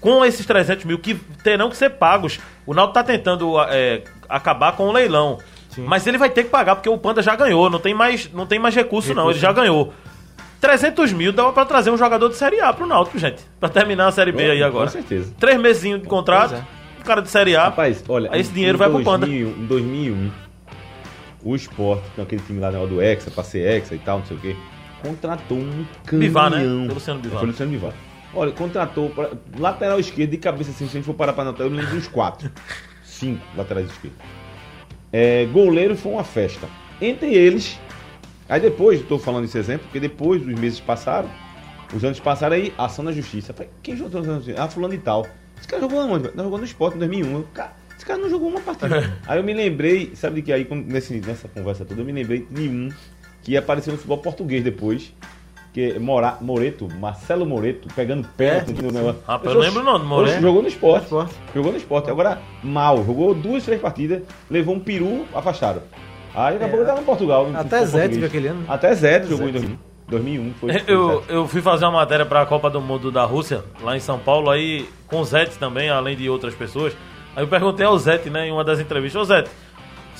com esses 300 mil que terão que ser pagos, o Náutico tá tentando é, acabar com o leilão. Mas ele vai ter que pagar, porque o Panda já ganhou, não tem mais, não tem mais recurso, não, ele já ganhou. 300 mil dava pra trazer um jogador de Série A pro Náutico, gente. Pra terminar a Série B aí Com agora. certeza. Três mesinhos de contrato, é. um cara de Série A. Rapaz, olha. Aí esse dinheiro vai pro Panda. 2001, Em 2001, o Sport, com aquele time lá né, do Hexa, pra ser Hexa e tal, não sei o quê, contratou um caminhão. Bivar, né? Foi Luciano Bivar. Foi Luciano Bivar. Olha, contratou pra, lateral esquerdo de cabeça assim, se a gente for parar pra anotar, eu lembro de uns quatro. (laughs) Cinco laterais esquerdos. É, goleiro foi uma festa. Entre eles, aí depois, estou falando esse exemplo, porque depois os meses passaram, os anos passaram aí, ação na justiça. Falei, quem jogou nos anos Ah, fulano e tal. Esse cara jogou onde? Não, jogou no esporte em 2001. Eu, cara, esse cara não jogou uma partida. (laughs) aí eu me lembrei, sabe de que aí, nesse, nessa conversa toda, eu me lembrei de um que apareceu no futebol português depois. Que é Mora, Moreto, Marcelo Moreto, pegando pé negócio. Rapaz, eu lembro o nome Moreto. Jogou no esporte. Esporte. Jogou no esporte. Agora, mal. Jogou duas, três partidas, levou um peru afastado. Aí daqui a pouco ele tava em Portugal. Até Zé teve aquele ano. Até Zé jogou em 2000. 2001. Foi, Eu, eu fui fazer uma matéria para a Copa do Mundo da Rússia, lá em São Paulo, aí com o Zete também, além de outras pessoas. Aí eu perguntei ao Zete, né, em uma das entrevistas, ô Zete,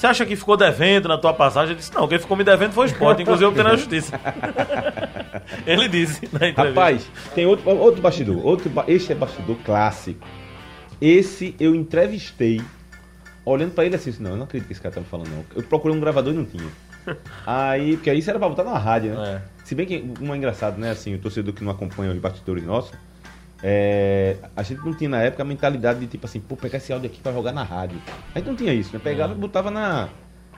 você acha que ficou devendo na tua passagem? Ele disse, não, quem ficou me devendo foi o esporte, inclusive eu obtei na justiça. (laughs) Ele disse na entrevista. Rapaz, tem outro, outro bastidor. Outro, esse é bastidor clássico. Esse eu entrevistei, olhando pra ele assim, não, eu não acredito que esse cara tá me falando, não. Eu procurei um gravador e não tinha. Aí, porque aí isso era pra botar na rádio, né? É. Se bem que um é engraçado, né? Assim, o torcedor que não acompanha os bastidores nossos, é, a gente não tinha na época a mentalidade de tipo assim, pô, pegar esse áudio aqui pra jogar na rádio. A gente não tinha isso, né? Pegava e botava na.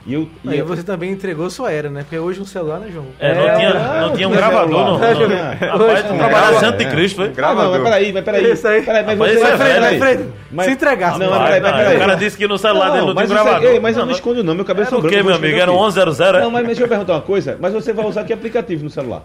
E eu. E Aí eu- você também entregou sua era, né? Porque hoje um celular, né, João? É, não É, tinha, não, não tinha um (laughs) não gravador, não. celular. não. Não. Rapaz, tu Hoje- trabalhasse é, anticristo, foi? Ah, não, Gravador. mas peraí, mas peraí. Isso aí. Peraí, mas Rapaz, você, é peraí, velho, peraí. Fred, Mas- se entregasse, Não, vai, mas peraí, Não, peraí. o cara disse que no celular dele não tinha um gravador. ei, mas eu não Não, escondo não, meu cabelo Era o quê, meu amigo? Era um 1100? Não, mas deixa eu perguntar uma coisa. Mas você vai usar que aplicativo no celular?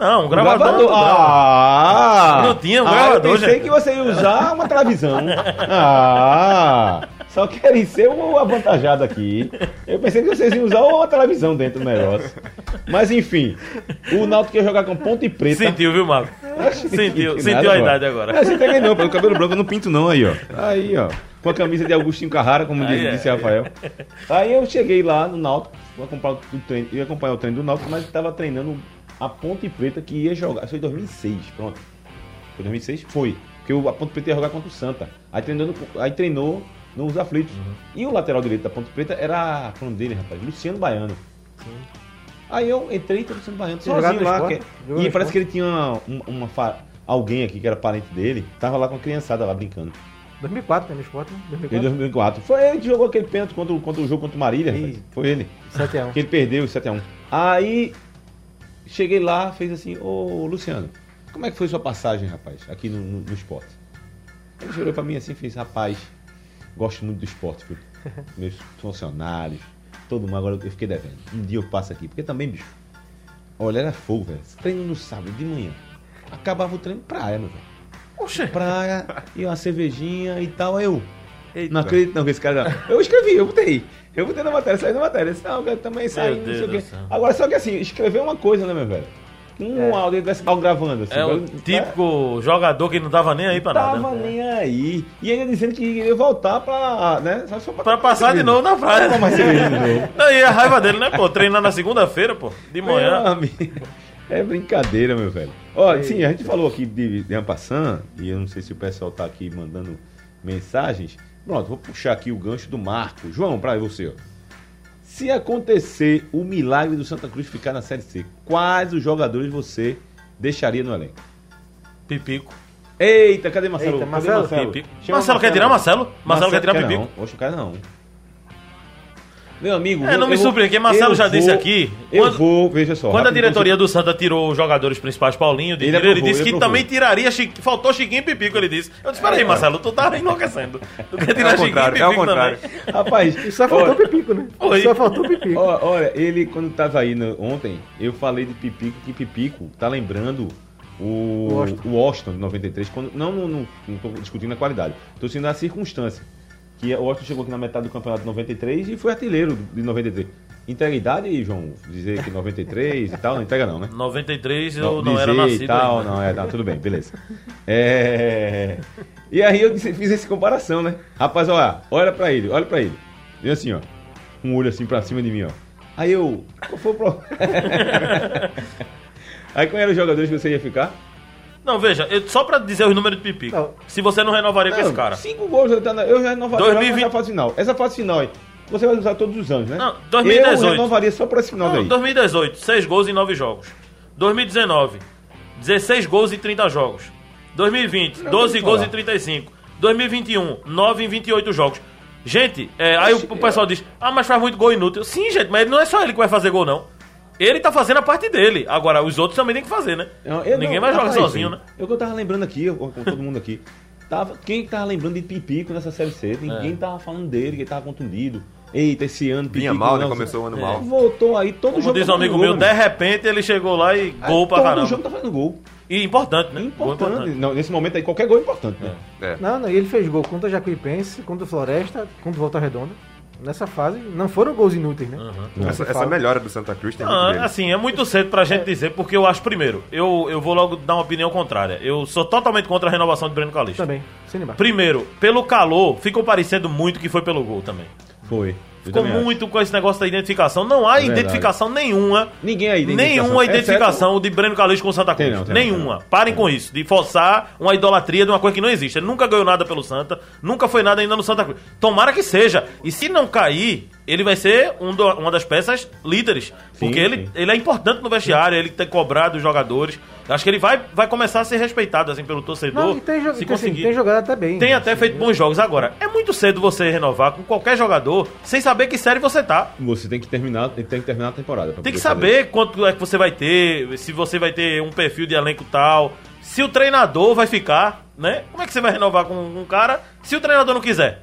Não, um gravador. não. Ah! Não tinha um ah, gravador, Eu pensei gente. que você ia usar uma televisão. (laughs) Ah! Só querem ser o avantajado aqui. Eu pensei que vocês iam usar uma televisão dentro do negócio. Mas enfim, o Náutico ia jogar com Ponte Preta. Sentiu, viu, Marco? Sentiu, sentiu nada, a idade agora. Não, você não, pelo cabelo branco eu não pinto não aí, ó. Aí, ó. Com a camisa de Augustinho Carrara, como Aí disse, é. disse Rafael. Aí eu cheguei lá no Náutico, acompanhar o treino, ia acompanhar o treino do Náutico, mas estava treinando a Ponte Preta que ia jogar. Isso foi em 2006, pronto. Foi 2006? Foi. Porque a Ponte Preta ia jogar contra o Santa. Aí treinou, no- aí treinou nos aflitos. E o lateral direito da Ponte Preta era. Qual o nome dele, rapaz? Luciano Baiano. Aí eu entrei com o Luciano Baiano sozinho lá. que- Jogou E parece que ele tinha uma, uma fa- alguém aqui que era parente dele. Tava lá com a criançada lá brincando. 2004, né? No esporte, né? Em 2004. 2004. Foi ele que jogou aquele pênalti contra, o- contra o jogo contra o Marília. Rapaz. Foi ele. 7x1. Que ele perdeu 7x1. Aí cheguei lá, fez assim, ô Luciano, como é que foi sua passagem, rapaz, aqui no, no, no esporte? Ele chegou pra mim assim e fez, rapaz, gosto muito do esporte, viu? (laughs) Meus funcionários, todo mundo, agora eu fiquei devendo. Um dia eu passo aqui, porque também, bicho, olha, era fogo, velho. Treino no sábado de manhã. Acabava o treino praia, meu velho. Oxê. Praia, e uma cervejinha e tal, aí eu. Eita. Não acredito não que esse cara. não. Eu escrevi, eu botei. Eu botei na matéria, saí na matéria. Disse, Não, eu também saí, não sei o quê. Agora, só que assim, escrever uma coisa, né, meu velho? Um áudio ele tivesse mal gravando. Assim, É o né? típico jogador que não tava nem aí pra Tava nada. nem aí. E ainda dizendo que ia voltar pra. Né? Só, só Pra passar de novo na praia. Novo. Não, e a raiva dele, né, pô? Treinar na segunda-feira, pô. De manhã. É brincadeira, meu velho. Ó, sim, a gente falou aqui de, de Ampassan, e eu não sei se o pessoal tá aqui mandando mensagens. Pronto, vou puxar aqui o gancho do Marco. João, pra você, ó. Se acontecer o milagre do Santa Cruz ficar na Série C, quais os jogadores você deixaria no elenco? Pipico. Eita, cadê Marcelo? Eita, Cadê Marcelo? Pipico. Chama Marcelo quer tirar Marcelo? Marcelo quer tirar quer Pipico. Não. Oxe, o cara não. Meu amigo. É, não me surpreende, porque Marcelo já disse vou- aqui, Eu quando- vou, veja só. Quando a diretoria do Santa tirou os jogadores principais, Paulinho, Ele Ele, ele aprovou, disse ele que aprovou. também tiraria. Faltou Chiquinho e Pipico, ele disse. Eu disse: peraí, Marcelo, tu tá enlouquecendo. Tu quer tirar É Chiquinho e contrário, é Pipico também. contrário. Rapaz, E só faltou o Pipico, né? Oi. Só faltou o Pipico. Olha, ele, quando tava aí no- ontem, eu falei de Pipico, que Pipico tá lembrando o, O Washington. o Washington de 93, quando, não, não, não, não tô discutindo a qualidade, tô sendo a circunstância. Que o Washington chegou aqui na metade do campeonato de 93 e foi artilheiro de 93. Entrega idade, João? Dizer que 93 e tal, não entrega não, né? 93 eu não dizer era nascido. e tal, ainda. não, é, não, tudo bem, beleza. É... E aí eu fiz essa comparação, né? Rapaz, olha, olha pra ele, olha pra ele. E assim, ó, um olho assim pra cima de mim, ó. Aí eu, qual foi o problema? (laughs) aí qual eram os jogadores que você ia ficar? Não, veja, eu- só pra dizer os números de Pipico. Não. Se você não renovaria com esse Não, cara. Cinco gols, eu eu já renovaria 2020. na fase final. Essa fase final aí, você vai usar todos os anos, né? Não, 2018. Eu renovaria só pra esse final Não, daí. 2018, 6 gols em 9 jogos. 2019, 16 gols em 30 jogos. 2020, Não, 12 tem que gols em 35. 2021, 9 em 28 jogos. Gente, é, aí o, o pessoal diz: Ah, mas faz muito gol inútil. Sim, gente, mas não é só ele que vai fazer gol, não. Ele tá fazendo a parte dele. Agora, os outros também tem que fazer, né? Não, eu Ninguém não- vai jogar sozinho, né? É o que eu tava lembrando aqui, eu- com todo mundo aqui. Tava, quem tava lembrando de Pipico nessa série C? Ninguém tava falando dele, que ele tava contundido. Eita, esse ano Vinha Pipico mal, né? Começou o ano É. mal. Voltou aí, todo Como jogo diz um tá amigo fazendo meu, gol, de né? repente ele chegou lá e gol pra Todo caramba. jogo tá fazendo gol. E importante, né? Gol Importante. Não, nesse momento aí, qualquer gol é importante, né? É. Não, não, ele fez gol contra Jacuipense, contra Floresta, contra Volta Redonda. Nessa fase, não foram gols inúteis, né? Não. Essa, essa melhora do Santa Cruz tem muito Ah, dele. assim, é muito cedo pra gente dizer, porque eu acho, primeiro, eu, eu vou logo dar uma opinião contrária. Eu sou totalmente contra a renovação de Breno Calixto. Também, sem. Primeiro, pelo calor, ficou parecendo muito que foi pelo gol também. Foi. Ficou também acho. muito com esse negócio da identificação. Não há verdade. identificação nenhuma. Ninguém aí tem Nenhuma identificação, identificação de Breno Calixto com o Santa Cruz. Tem não, tem nenhuma. não. Parem com isso. De forçar uma idolatria de uma coisa que não existe. Ele nunca ganhou nada pelo Santa. Nunca foi nada ainda no Santa Cruz. Tomara que seja. E se não cair, ele vai ser um do- uma das peças líderes. Sim, porque ele, sim. ele é importante no vestiário, ele tem cobrado os jogadores. Acho que ele vai, vai começar a ser respeitado assim, pelo torcedor. Não, e tem, jo- se tem, assim, conseguir. tem jogado até bem. Tem até assim, feito bons jogos. Agora, é muito cedo você renovar com qualquer jogador sem saber que série você tá. Você tem que terminar, tem que terminar a temporada. Tem que fazer saber quanto é que você vai ter, se você vai ter um perfil de elenco tal, se o treinador vai ficar, né? Como é que você vai renovar com um cara se o treinador não quiser.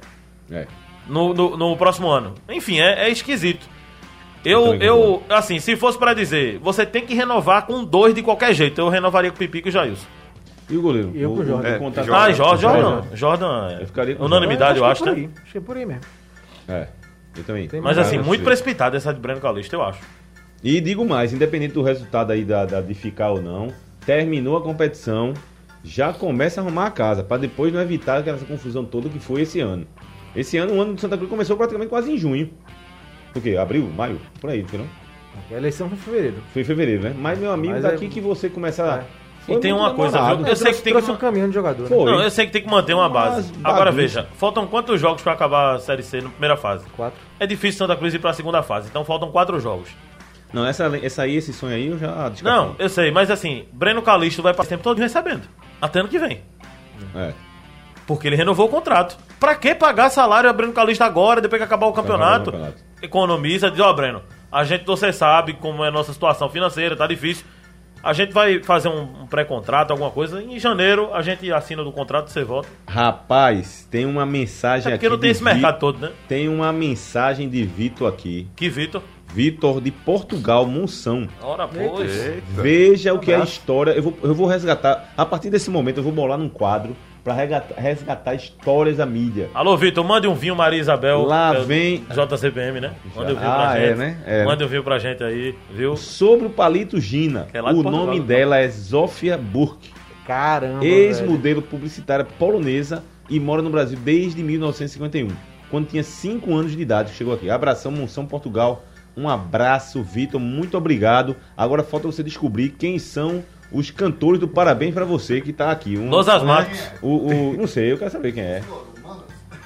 É. no, no, no próximo ano? Enfim, é, é esquisito. Eu, eu, assim, se fosse pra dizer, você tem que renovar com dois de qualquer jeito. Eu renovaria com o Pipico e o Jailson. E o goleiro? Eu com o Jordan. É, contato- Jordan. Ah, Jordan, Jordan. Jordan. Jordan, é Eu ficaria com unanimidade, eu acho, que é né? por aí. Acho que é por aí mesmo. É. Eu também. Tem Mas mais assim, muito precipitado essa de Breno Calixto, eu acho. E digo mais, independente do resultado aí da, da- de ficar ou não, terminou a competição, já começa a arrumar a casa, pra depois não evitar aquela confusão toda que foi esse ano. Esse ano, o ano do Santa Cruz começou praticamente quase em junho. O quê? Abril? Maio? Por aí, não foi não? A eleição foi em fevereiro. Foi em fevereiro, né? Mas, meu amigo, Mas daqui é- que você começa a Foi e tem uma coisa, viu? Eu sei que tem que. trouxe um caminhão de jogador. né? Foi. Não, eu sei que tem que manter uma base. Mas Agora bagunça. veja, faltam quantos jogos pra acabar a Série C na primeira fase? Quatro. É difícil Santa Cruz ir pra segunda fase, então faltam quatro jogos. Não, essa, essa aí, esse sonho aí, eu já descartei. Não, eu sei, mas assim, Breno Calixto vai passar o tempo todo recebendo. Até ano que vem. É. Porque ele renovou o contrato. Pra que pagar salário a Breno agora, depois que acabar o campeonato? acabar o campeonato. Economiza, diz, ó, Breno, a gente, você sabe como é a nossa situação financeira, tá difícil. A gente vai fazer um, pré-contrato, alguma coisa. Em janeiro, a gente assina do contrato e você volta. Rapaz, tem uma mensagem É aqui. porque não tem esse mercado Vi- todo, né? Tem uma mensagem de Vitor aqui. Que Vitor. Vitor de Portugal, Monção. Ora, pois. Eita. Veja o que é a história. Eu vou, eu vou resgatar. A partir desse momento, eu vou bolar num quadro para resgatar, resgatar histórias da mídia. Alô, Vitor, mande um vinho Maria Isabel. Lá é, vem- JCPM, né? Mande um vinho Ah, pra é, gente. né? É, Mande um vinho pra gente aí, viu? Sobre o palito Gina. É lá de o Portugal, nome né? dela é Zofia Burke, Caramba. ex-modelo publicitária polonesa e mora no Brasil desde 1951, quando tinha 5 anos de idade. Chegou aqui. Abração, Monção, Portugal. Um abraço, Vitor. Muito obrigado. Agora falta você descobrir quem são os cantores do Parabéns pra você que tá aqui. Um, Los. O, o- não sei, eu quero saber quem é.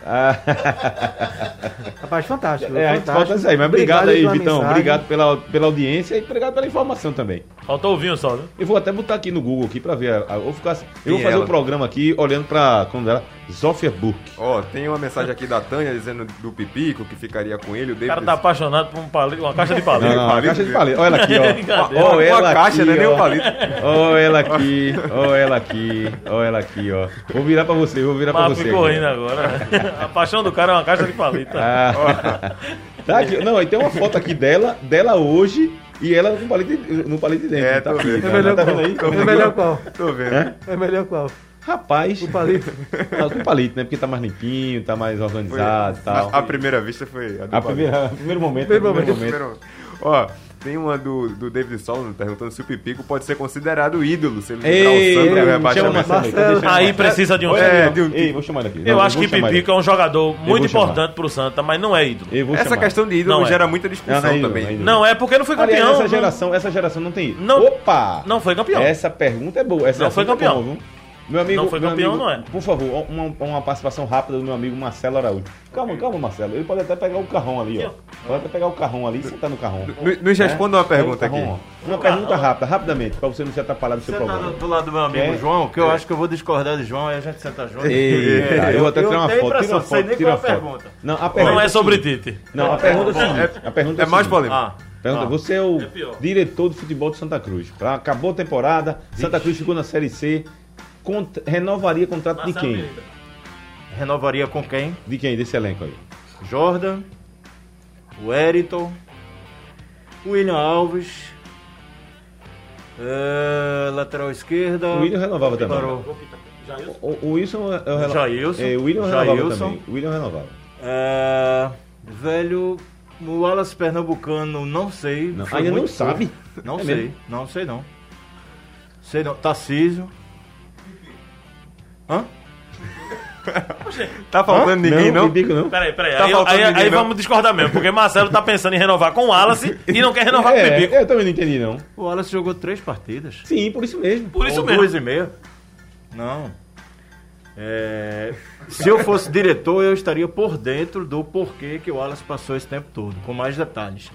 Ah, (laughs) Rapaz, fantástico. é, fantástico. falta isso aí. Mas obrigado, aí, pela Vitão. mensagem. Obrigado pela, pela audiência e obrigado pela informação também. Faltou o vinho só, viu? Eu vou até botar aqui no Google aqui pra ver. a- a- eu vou, ficar, eu Quem vou fazer o programa aqui olhando pra. Como dela? Zofia Burke. Ó, tem uma mensagem aqui da Tânia dizendo do Pipico que ficaria com ele. O O David cara tá apaixonado por um palito, uma caixa de palito. Não, não, palito, caixa de palito. Olha ela aqui, ó. Ó, Uma ela caixa, aqui, né? Nem ó. um palito. Ó ela aqui, ó ela aqui, ó ela aqui, ó. Vou virar pra você, vou virar pra Mas você. ficou rindo agora. né? A paixão do cara é uma caixa de palito. Ah, (laughs) tá aqui. Não, e tem uma foto aqui dela, dela hoje e ela com palito, no palito de dentro. É, tá vendo. tá, É melhor tá qual? vendo aí? É melhor qual? Tô vendo. É? É melhor qual? Rapaz, O palito. (laughs) ah, com palito, né? Porque tá mais limpinho, tá mais organizado e tal. a, a primeira vista foi a do A primeira, primeiro momento, Primeiro primeiro momento. momento. Primeiro- Ó, tem uma do, do David Solomon perguntando se o Pipico pode ser considerado ídolo se ele livrar o Ei, Santos o rebaixamento. Aí, Marcelo. precisa de um. É, É, de um- Ei, vou chamar ele aqui. Eu Não, acho que chamar ele. Pipico é um jogador muito chamar. importante pro Santa, mas não é ídolo. Essa chamar. questão de ídolo Não é. gera muita discussão Não, não é ídolo, também. não é ídolo. Não, é porque não foi Aliás, campeão. essa não- geração, essa geração não tem ídolo. Não- Opa! Não foi campeão. Essa pergunta é boa. Essa Não foi é campeão. Meu amigo, Não foi meu campeão, amigo, não é. Por favor, uma, uma participação rápida do meu amigo Marcelo Araújo. Calma, calma, Marcelo. Ele pode até pegar o carrão ali, ó. Pode até pegar o carrão ali e sentar no carrão. Nos- Nos responda uma pergunta aqui. ó. Uma pergunta rápida, rapidamente, pra você não se atrapalhar do seu Senta programa. do, do lado do meu amigo É? João, que eu acho que eu vou discordar de João e a gente senta junto. Eita, É, eu vou até tirar uma tenho foto. Tira uma foto, tira uma é foto. Não, a pergunta Não é sobre. Tite. Não, a pergunta é seguinte. A pergunta É mais polêmico. Ah, Pergunta, Ah. você é o É diretor de futebol de Santa Cruz. Tá? Acabou a temporada, Santa Cruz ficou na Série C. Cont- renovaria contrato de quem? renovaria com quem? De quem? Desse elenco aí. Jordan, o William Alves, é, lateral esquerda. O William renovava também. Parou. O, o Wilson é o reno- Jailson. É, o William renovava Jailson. também. O William renovava. É, velho, o Wallace Pernambucano, não sei. Não, ainda não sabe? Não É sei, mesmo? não sei não. Sei não. Tarcísio. Hã? Tá faltando ninguém, não? Pipico não. Peraí, peraí. Tá aí aí- ninguém, aí não? vamos discordar mesmo, porque Marcelo tá pensando em renovar com o Wallace e não quer renovar com o É, Pipico. eu também não entendi, não. O Wallace jogou três partidas. Sim, por isso mesmo. Por isso Ou mesmo. Duas e meia? Não. É, se eu fosse diretor, eu estaria por dentro do porquê que o Wallace passou esse tempo todo, com mais detalhes.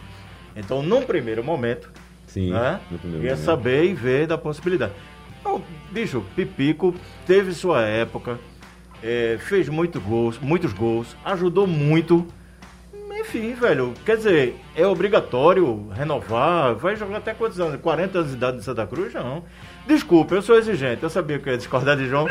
Então, num primeiro momento, Sim. né, primeiro ia momento. saber e ver da possibilidade. Então, bicho, Pipico teve sua época, é, fez muito gols, muitos gols, ajudou muito. Enfim, velho, quer dizer, é obrigatório renovar, vai jogar até quantos anos? 40 anos de idade em Santa Cruz? Não. Desculpa, eu sou exigente, eu sabia que eu ia discordar de João,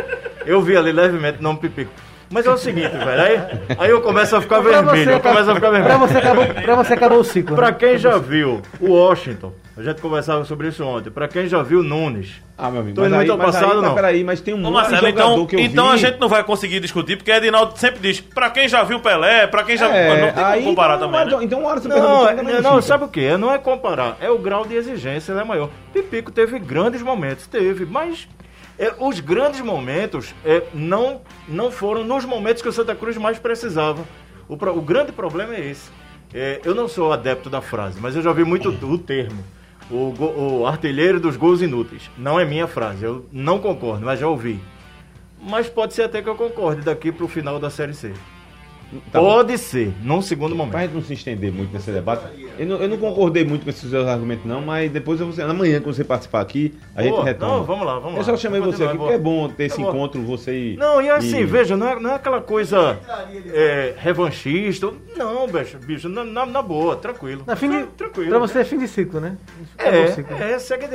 eu vi ali levemente o nome Pipico. Mas é o seguinte, velho, aí, aí eu começo a ficar Pra vermelho, eu começo a ficar Pra vermelho. você acabou, pra você acabou o ciclo. Pra né? quem já viu o Washington, a gente conversava sobre isso ontem, pra quem já viu Nunes, Ah, meu amigo. Tô mas indo aí, muito ao mas passado, aí, mas não. peraí, mas tem um Ô, monte de Marcelo, jogador então, que eu então a vi. gente não vai conseguir discutir, porque Edinaldo sempre diz, pra quem já viu Pelé, pra quem já... É, não tem aí, como comparar então, também, mas- né? Então o Alisson Não, Pernambucano é- não, fica. sabe o que? Não é comparar, é o grau de exigência, ele é maior. Pipico teve grandes momentos, teve, mas é, os grandes momentos é, não, não foram nos momentos que o Santa Cruz mais precisava. O, o grande problema é esse. É, eu não sou adepto da frase, mas eu já vi muito o termo. o, o artilheiro dos gols inúteis. Não é minha frase, eu não concordo, mas já ouvi. Mas pode ser até que eu concorde daqui pro final da Série C. Tá pode ser, num segundo Pra momento. gente não se estender muito nesse debate, eu não, eu não concordei muito com esses seus argumentos, não, mas depois eu vou, amanhã, quando você participar aqui, a gente Boa, retoma. não, vamos lá, vamos Eu lá. só chamei você aqui porque é bom ter esse É bom. encontro, você e. Não, e assim, e- veja, não é, não é aquela coisa é, revanchista. Não, bicho, bicho na, na- na boa, tranquilo. Na fim de, Tra- tranquilo. Pra você é fim de ciclo, né? Ciclo. É, é, segue.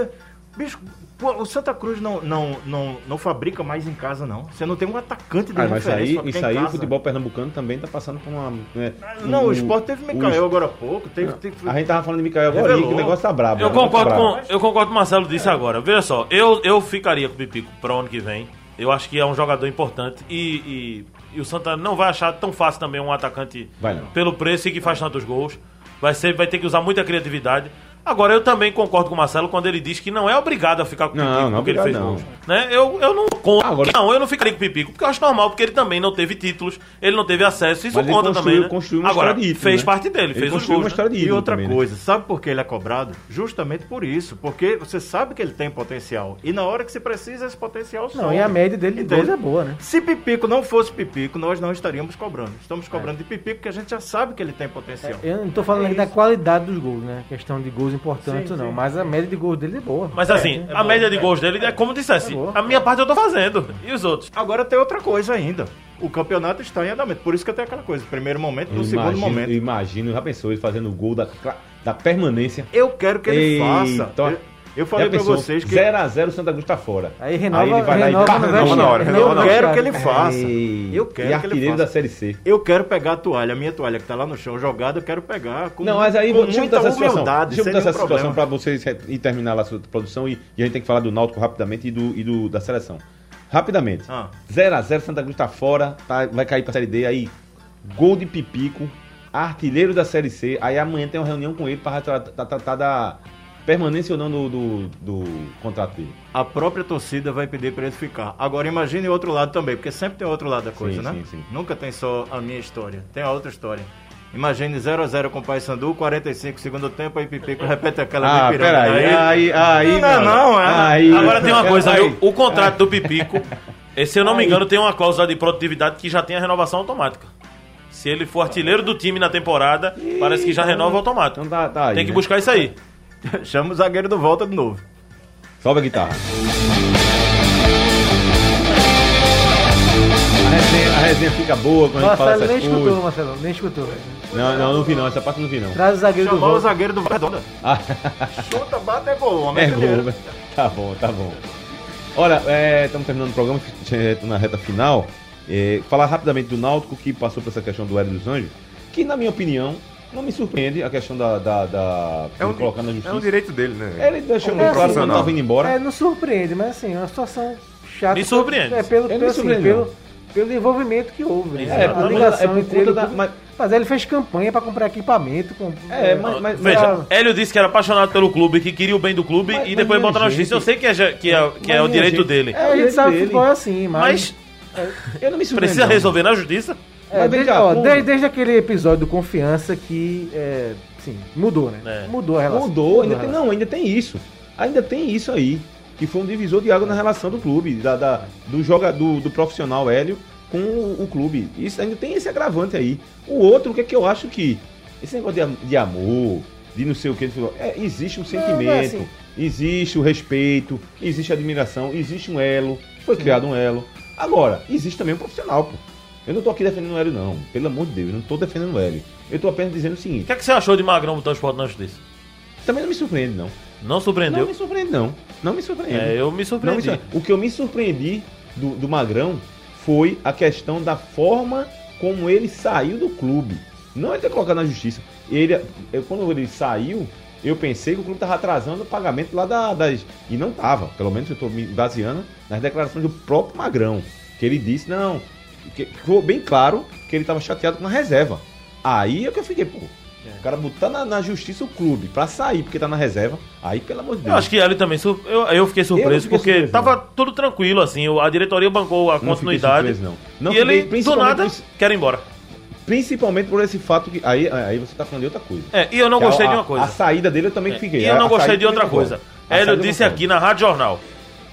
Bicho, pô, o Santa Cruz não, não, não, não fabrica mais em casa, não. Você não tem um atacante de Ah, mas aí, isso aí o futebol pernambucano também tá passando por uma. né, Não, o um- esporte teve o- Mikael agora há pouco. Teve, teve- A gente tava falando de Mikael agora, que o negócio tá brabo. Eu né? O negócio concordo, tá com, brabo. eu concordo com o Marcelo disse agora. Veja só, eu, eu ficaria com o Pipico para o ano que vem. Eu acho que é um jogador importante e, e, e o Santa não vai achar tão fácil também um atacante Vai não. pelo preço e que faz tantos gols. Vai, ser, vai ter que usar muita criatividade. Agora, eu também concordo com o Marcelo quando ele diz que não é obrigado a ficar com o Não, Pipico não é porque ele obrigado, fez não. gols. Né? Eu, eu não conto. Agora- Não, eu não ficaria com o Pipico, porque eu acho normal, porque ele também não teve títulos, ele não teve acesso, isso Mas ele conta construiu- também. Né? construiu uma Agora, ídolo, fez né? parte dele, Ele fez os gols. uma né? E outra também, né? coisa, sabe por que ele é cobrado? Justamente por isso. Porque você sabe que ele tem potencial. E na hora que se precisa, esse potencial sobe. Não, e a média dele de gols é boa, né? Se Pipico não fosse Pipico, nós não estaríamos cobrando. Estamos cobrando de Pipico porque a gente já sabe que ele tem potencial. Eu não tô falando É aqui da qualidade dos gols, né? Questão de gols importantes Sim, não. sim. Mas a média de gols dele é boa. Mas assim, é a média de é. gols dele é como dissesse. É a minha parte eu tô fazendo. E os outros? Agora tem outra coisa ainda. O campeonato está em andamento. Por isso que tem aquela coisa. Primeiro momento, no Eu segundo momento. eu imagino, já pensou ele fazendo o gol da, da permanência. Eu quero que ele Eita. faça. Eu, eu falei pensou? vocês que 0x0 o Santa Cruz tá fora. Aí renova, ele vai lá e renova renova na hora, Renova renova eu quero que vestiário. ele faça. Ei, Eu quero e que ele artilheiro da. Série C. Eu quero pegar a toalha, a minha toalha que tá lá no chão jogada, eu quero pegar com, Não, mas aí com vou- deixa muita essa situação. humildade, Deixa eu essa situação para vocês ir terminar lá a sua produção e, e a gente tem que falar do Náutico rapidamente e, do, e do- da seleção. Rapidamente. Ah. 0x0, Santa Cruz tá fora, tá- vai cair pra Série D. Aí, gol de Pipico, artilheiro da Série C. Aí amanhã tem uma reunião com ele para tratar tratar da permanência ou não do, do, do contrato dele. A própria torcida vai pedir pra ele ficar. Agora imagine o outro lado também, porque sempre tem outro lado da coisa, Sim, né? sim, sim. Nunca tem só a minha história, tem a outra história. Imagine 0x0 com o Paysandu, 45 segundo tempo, aí Pipico repete aquela Ah, peraí. Aí, aí, Não, mano. não, é. Aí, Agora tem uma coisa, aí. O contrato do Pipico, (laughs) se eu não me engano, tem uma cláusula de produtividade que já tem a renovação automática. Se ele for artilheiro do time na temporada, parece que já renova automático. Então tá, tá aí, Tem que né? buscar isso aí. (laughs) Chama o zagueiro do volta de novo. Sobe a guitarra. A resenha, a resenha fica boa quando a gente fala Marcelo nem essas escutou, coisas. Marcelo, nem escutou. Não, não, não vi não, essa parte eu não vi não. Traz o zagueiro do Chamou o volta. zagueiro do Redonda. Ah, (laughs) Chuta, bate, é gol. homem é artilheiro. gol. Tá bom, tá bom. Olha, é, estamos terminando o programa, tô na reta final. É, falar rapidamente do Náutico, que passou por essa questão do Hélio dos Anjos, que na minha opinião, não me surpreende a questão da, da, da É um, colocar na é um justiça. direito dele, né? Ele deixou É, muito claro que assim, não estava indo embora. É, não surpreende, mas assim, é uma situação chata. Me surpreende. É, pelo, pelo, assim, pelo, pelo envolvimento que houve. Né? É, a ligação é por entre ele da- mas- Mas ele fez campanha pra comprar equipamento. Com, É, mas- mas- Veja, Hélio disse que era apaixonado pelo clube, que queria o bem do clube Mas- e depois mas, bota na justiça. Eu sei que é, que é, que é o direito gente, dele. É, a gente Ele sabe que futebol é assim, mas. Mas Eu não me surpreendo. precisa resolver na justiça. É, desde, cá, ó, desde, desde aquele episódio do Confiança que. É, sim, mudou, né? É. Mudou a relação. Mudou, ainda a tem, relação. não, ainda tem isso. Ainda tem isso aí. Que foi um divisor de água na relação do clube, da, da- do, joga, do, do profissional Hélio com o, o clube. Isso ainda tem esse agravante aí. O outro, o que é que eu acho que. Esse negócio de, de amor, de não sei o que, é, existe um sentimento, não é assim. existe o respeito, existe a admiração, existe um elo, foi criado um elo. Agora, existe também um profissional, pô. Eu não tô aqui defendendo o Hélio, não. Pelo amor de Deus, eu não tô defendendo o Hélio. Eu tô apenas dizendo o O seguinte: que, é que você achou de Magrão botar o esporte na justiça? também não me surpreende, não. Não Não surpreendeu? me surpreende, não. Não me surpreende. É, eu me Não me surpreendi. surpreende. O que eu me surpreendi do, do Magrão foi a questão da forma como ele saiu do clube. Não ele ter colocado na justiça. Ele, eu, quando ele saiu, eu pensei que o clube estava atrasando o pagamento lá da- das. E não estava. Pelo menos eu estou me baseando nas declarações do próprio Magrão. Que ele disse, não. Que, ficou bem claro que ele estava chateado com a reserva. Aí é que eu fiquei, pô. O cara botar na, na justiça o clube pra sair porque tá na reserva. Aí, pelo amor de Deus. Eu acho que Hélio também. sur- Eu, eu fiquei surpreso fiquei porque surpreso, tava tudo tranquilo, assim. A diretoria bancou a Não continuidade. surpreso, não. Não e fiquei, ele, do nada, nos- quer ir embora. Principalmente por esse fato que. Aí, aí você tá falando de outra coisa. É, e eu não Que gostei a, de uma coisa. A saída dele eu também É, fiquei. E eu A- não a gostei de outra eu também coisa. A Hélio eu disse aqui na Rádio Jornal.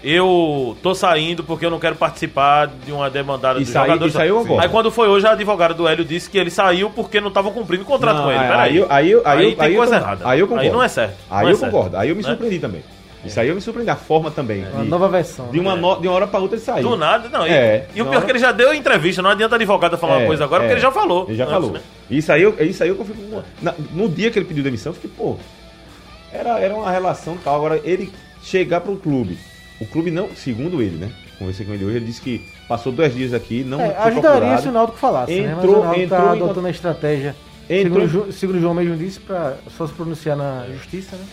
Eu tô saindo porque eu não quero participar de uma demandada E dos saí- jogadores. aí eu concordo. Aí quando foi hoje, a advogada do Hélio disse que ele saiu porque não estavam cumprindo o contrato Não, com ele. aí- Peraí. aí eu- aí eu- aí eu- tem aí eu coisa con- errada. aí eu concordo. Aí não é certo. Aí é eu certo. concordo. Aí eu me Né? surpreendi também. Isso aí eu me surpreendi. A forma também. Uma de- nova versão. De uma, né? no- de uma hora pra outra ele saiu. Do nada, não. e- É, e o na pior é hora- que ele já deu entrevista, não adianta a advogada falar É, uma coisa agora, é. porque ele já falou. Ele já antes, falou. né? Isso aí, eu, isso aí eu confio. com- na- no dia que ele pediu demissão, eu fiquei, pô. Era, era uma relação tal. Agora, ele chegar pro clube. O clube não, segundo ele, né? Conversei com ele hoje, ele disse que passou dois dias aqui, não É, foi ajudaria procurado. se o Náutico falasse, né? Mas Entrou- o Náutico entrou tá adotando a estratégia. Entrou- Segundo, segundo o João mesmo disse, pra só se pronunciar na justiça, né?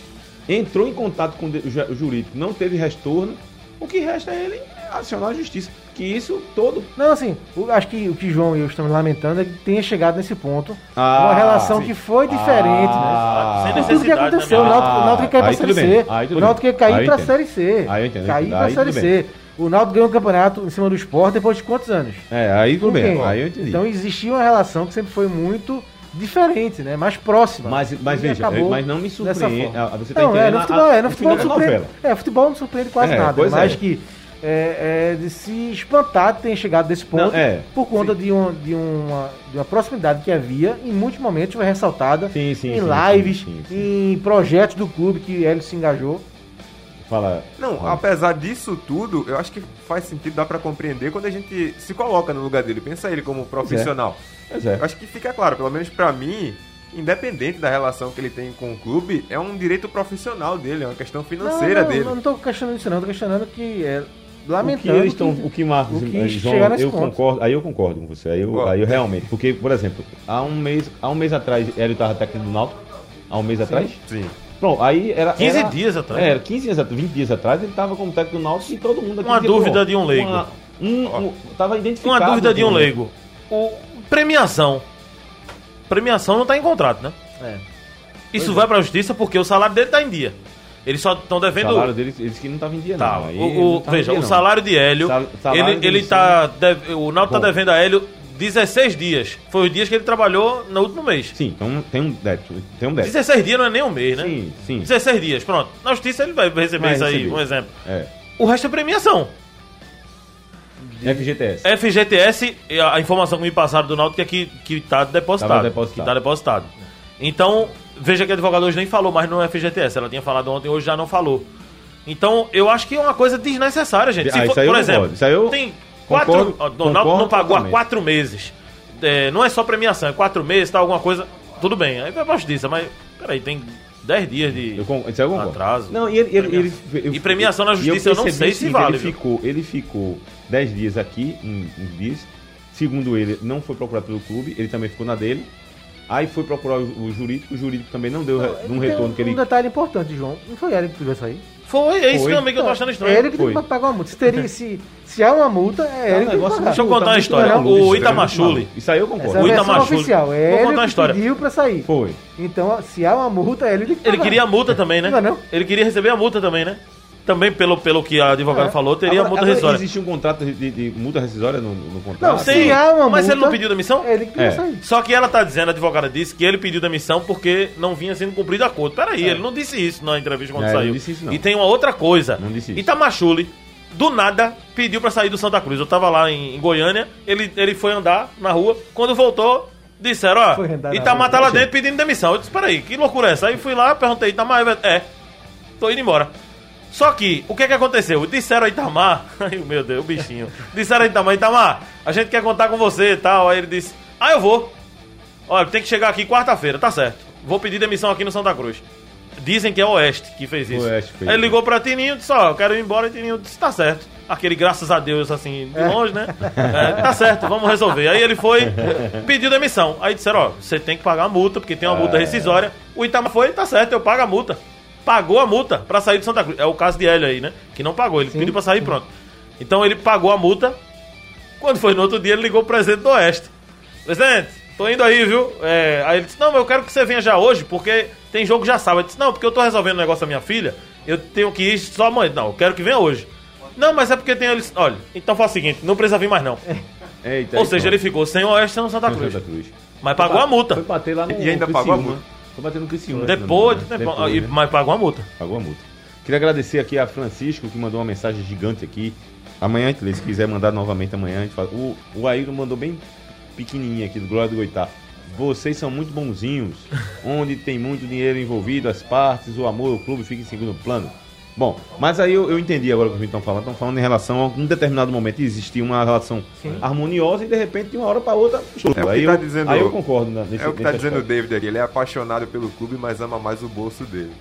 entrou em contato com o jurídico, não teve retorno, o que resta é ele acionar a justiça. Que isso todo. Não, assim, o- acho que o que João e eu estamos lamentando é que tenha chegado nesse ponto. Ah, uma relação sim. que foi diferente, Ah, Sem né? Por tudo que necessidade, aconteceu. né, o Náutico, Ah, o Náutico quer ir pra Série C. O Náutico eu pra. Série C. Aí eu entendo, Cair pra aí Série C. O Náutico ganhou o campeonato em cima do esporte depois de quantos anos? É, aí tudo bem, aí eu entendi. Então existia uma relação que sempre foi muito diferente, né? Mais próxima. Mas, mas E veja, mas não me dessa surpreende. forma. ah, Você tá não, é, entendendo no a- futebol, é, no futebol da surpreende. É, futebol não surpreende quase É, nada. Mas é. que é, é de se espantar de ter chegado desse ponto Não, é, por conta de, um, de, uma, de uma proximidade que havia, em muitos momentos foi ressaltada Sim, sim, em sim, lives, sim, sim, em projetos do clube que ele se engajou. Fala. Não, fala. apesar disso tudo, eu acho que faz sentido, dá pra compreender quando a gente se coloca no lugar dele, pensa ele como profissional. Pois é. Eu acho que fica claro, pelo menos pra mim, independente da relação que ele tem com o clube, é um direito profissional dele, é uma questão financeira não, não, dele. Não, não tô questionando isso não, tô questionando que é O que lamentando eles estão, que- o que Marcos, o que eh, chegar João, eu concordo, aí eu concordo com você, aí eu, aí eu realmente, porque por exemplo, há um mês, há um mês atrás, ele estava técnico do Náutico, há um mês atrás, Sim. pronto, aí era 15 era- dias atrás. era 15 dias, atrás, 20 dias atrás, ele estava como técnico do Náutico e todo mundo aqui Uma dúvida de um leigo. uma- um, um, tava identificado. Uma dúvida de um leigo. O, premiação. Premiação não tá em contrato, né? É. Isso vai pra justiça porque o salário dele tá em dia. Eles só estão O devendo. salário deles, eles que não estavam em dia, Tá, não. Aí o- o- não veja, dia, o não. salário de Hélio, Sal- salário ele, ele tá. deve- o Náutico tá Bom. devendo a Hélio 16 dias. Foi os dias que ele trabalhou no último mês. Sim, então tem um débito, tem um débito. 16 dias não é nem um mês, né? Sim, sim. 16 dias, pronto. Na justiça ele vai receber Vai isso aí, receber. um exemplo. É. O resto é premiação. FGTS. FGTS, a a informação que me passaram do Náutico é que, que tá depositado. Tava depositado. Que tá depositado. Então, veja que a advogada hoje nem falou mais no FGTS. Ela tinha falado ontem, hoje já não falou. Então, eu acho que é uma coisa desnecessária, gente. Se Ah, for- eu por concordo. exemplo, Isso aí eu tem quatro. concordo- o Náutico não pagou há quatro meses. É, não é só premiação, é quatro meses, tá alguma coisa. Tudo bem, aí vai pra justiça, mas peraí, tem 10 dias de Eu con- isso aí eu concordo. atraso. Não, e ele, ele, ele- eu- E premiação na justiça eu não percebi sei se vale, Ele viu? ficou, ele ficou 10 dias aqui, um- uns dias. Segundo ele, não foi procurado pelo clube, ele também ficou na dele. Aí foi procurar o, jurídico, o jurídico também não deu re- um Tem retorno que ele. Um detalhe importante, João. Não foi ele que pediu sair. Foi, é isso Foi. também que eu tô achando estranho. É ele que tem Foi. que pagar uma multa. Se, teria, se, se há uma multa, é É um ele que tem pagar. Deixa eu contar uma história. O Itamachule. Isso aí eu Essa é concordo. a O versão Itamachule. oficial. Vou É contar ele uma história. pediu pra sair. Foi. Então, se há uma multa, é ele que tem que Ele pagar. queria a multa também, né? Não é não? Ele queria receber a multa também, né? Também pelo, pelo que a advogada É. falou, teria Agora- multa agora rescisória. Existe um contrato de, de- multa rescisória no, no contrato? Não, Sim, há uma mas multa, ele não pediu demissão? É ele que pediu É. sair. Só que ela tá dizendo, a advogada disse que ele pediu demissão porque não vinha sendo cumprido a acordo. Peraí, ele não disse isso na entrevista quando É, saiu. não disse isso, não. E tem uma outra coisa. Não disse isso. Itamachule, do nada, pediu pra sair do Santa Cruz. Eu tava lá em, em Goiânia, ele, ele foi andar na rua. Quando voltou, disseram, ó, Itamar tá lá dentro pedindo demissão. Eu disse, peraí, que loucura é essa? Aí fui lá, perguntei, Itamar, é, tô indo embora. Só que, o que que aconteceu? Disseram a Itamar, (laughs) ai meu Deus, o bichinho. Disseram a Itamar, Itamar, a gente quer contar com você e tal. Aí ele disse, ah, eu vou. Olha, tem que chegar aqui quarta-feira, tá certo. Vou pedir demissão aqui no Santa Cruz. Dizem que é o Oeste que fez isso. Oeste fez Aí ligou pra Tininho e disse, ó, eu quero ir embora. E Tininho disse, tá certo. Aquele graças a Deus, assim, de longe, né? É, tá certo, vamos resolver. Aí ele foi, pediu demissão. Aí disseram, ó, você tem que pagar a multa, porque tem uma multa rescisória. O Itamar foi, tá certo, eu pago a multa. Pagou a multa pra sair de Santa Cruz. É o caso de Hélio aí, né? Que não pagou, ele pediu pra sair e pronto. Então ele pagou a multa. Quando foi no outro dia, ele ligou pro presidente do Oeste. Presidente, tô indo aí, viu? É, aí ele disse, não, mas eu quero que você venha já hoje, porque tem jogo já sábado. Ele disse, não, porque eu tô resolvendo o negócio da minha filha, eu tenho que ir só amanhã. Não, eu quero que venha hoje. Não, mas é porque tem eles. Olha, então faz o seguinte, não precisa vir mais não. (laughs) Eita, Ou seja, pronto. ele ficou sem o Oeste e sem o Santa Cruz. Santa Cruz. Mas pagou a multa. Foi bater lá no E ainda pagou a multa. Foi bater no Criciúma. Depois, se de não me tempo, engano. e- Depois, né? mas pagou a multa. Pagou a multa. Queria agradecer aqui a Francisco, que mandou uma mensagem gigante aqui. Amanhã, se quiser mandar novamente amanhã, a gente fala. O, o Ailton mandou bem pequenininho aqui, do Glória do Goitá. Vocês são muito bonzinhos, onde tem muito dinheiro envolvido, as partes, o amor, o clube fica em segundo plano. Bom, mas aí eu, eu entendi agora o que vocês estão falando. Estão falando em relação a um determinado momento existia uma relação harmoniosa e de repente de uma hora para outra. É o que aí, tá eu, dizendo- aí eu concordo na- nesse É o que tá nesse dizendo o. David aqui. Ele é apaixonado pelo clube, mas ama mais o bolso dele.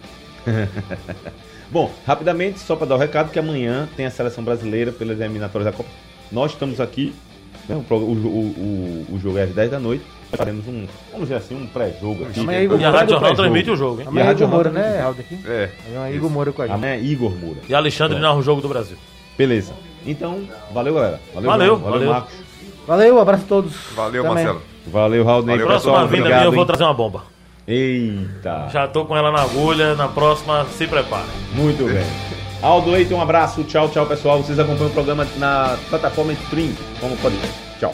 (laughs) Bom, rapidamente, só para dar o recado que amanhã tem a seleção brasileira pelas eliminatórias da Copa. Nós estamos aqui, né, o, o, o, o jogo é às 10 da noite. Faremos um, vamos dizer assim, um pré-jogo aqui. Amanhã é Igor E a. Rádio Jornal transmite o jogo, hein? E a Amanhã é Rádio Igor Moura, né, Aldo aqui? É. Amanhã é Igor Moura com a gente. Amanhã é Igor Moura. E Alexandre narra o jogo do Brasil. Beleza. Então, valeu, galera. Valeu, Valeu, valeu. Marcos. Valeu, abraço a todos. Valeu. Marcelo. Valeu, Raul. Valeu, Próxima pessoal, vinda obrigado, minha eu vou trazer uma bomba. Eita. Já tô com ela na agulha, na próxima, se prepare. Muito bem. Aldo Leite, um abraço. Tchau, tchau, pessoal. Vocês acompanham o programa na plataforma Stream, como podcast. Tchau.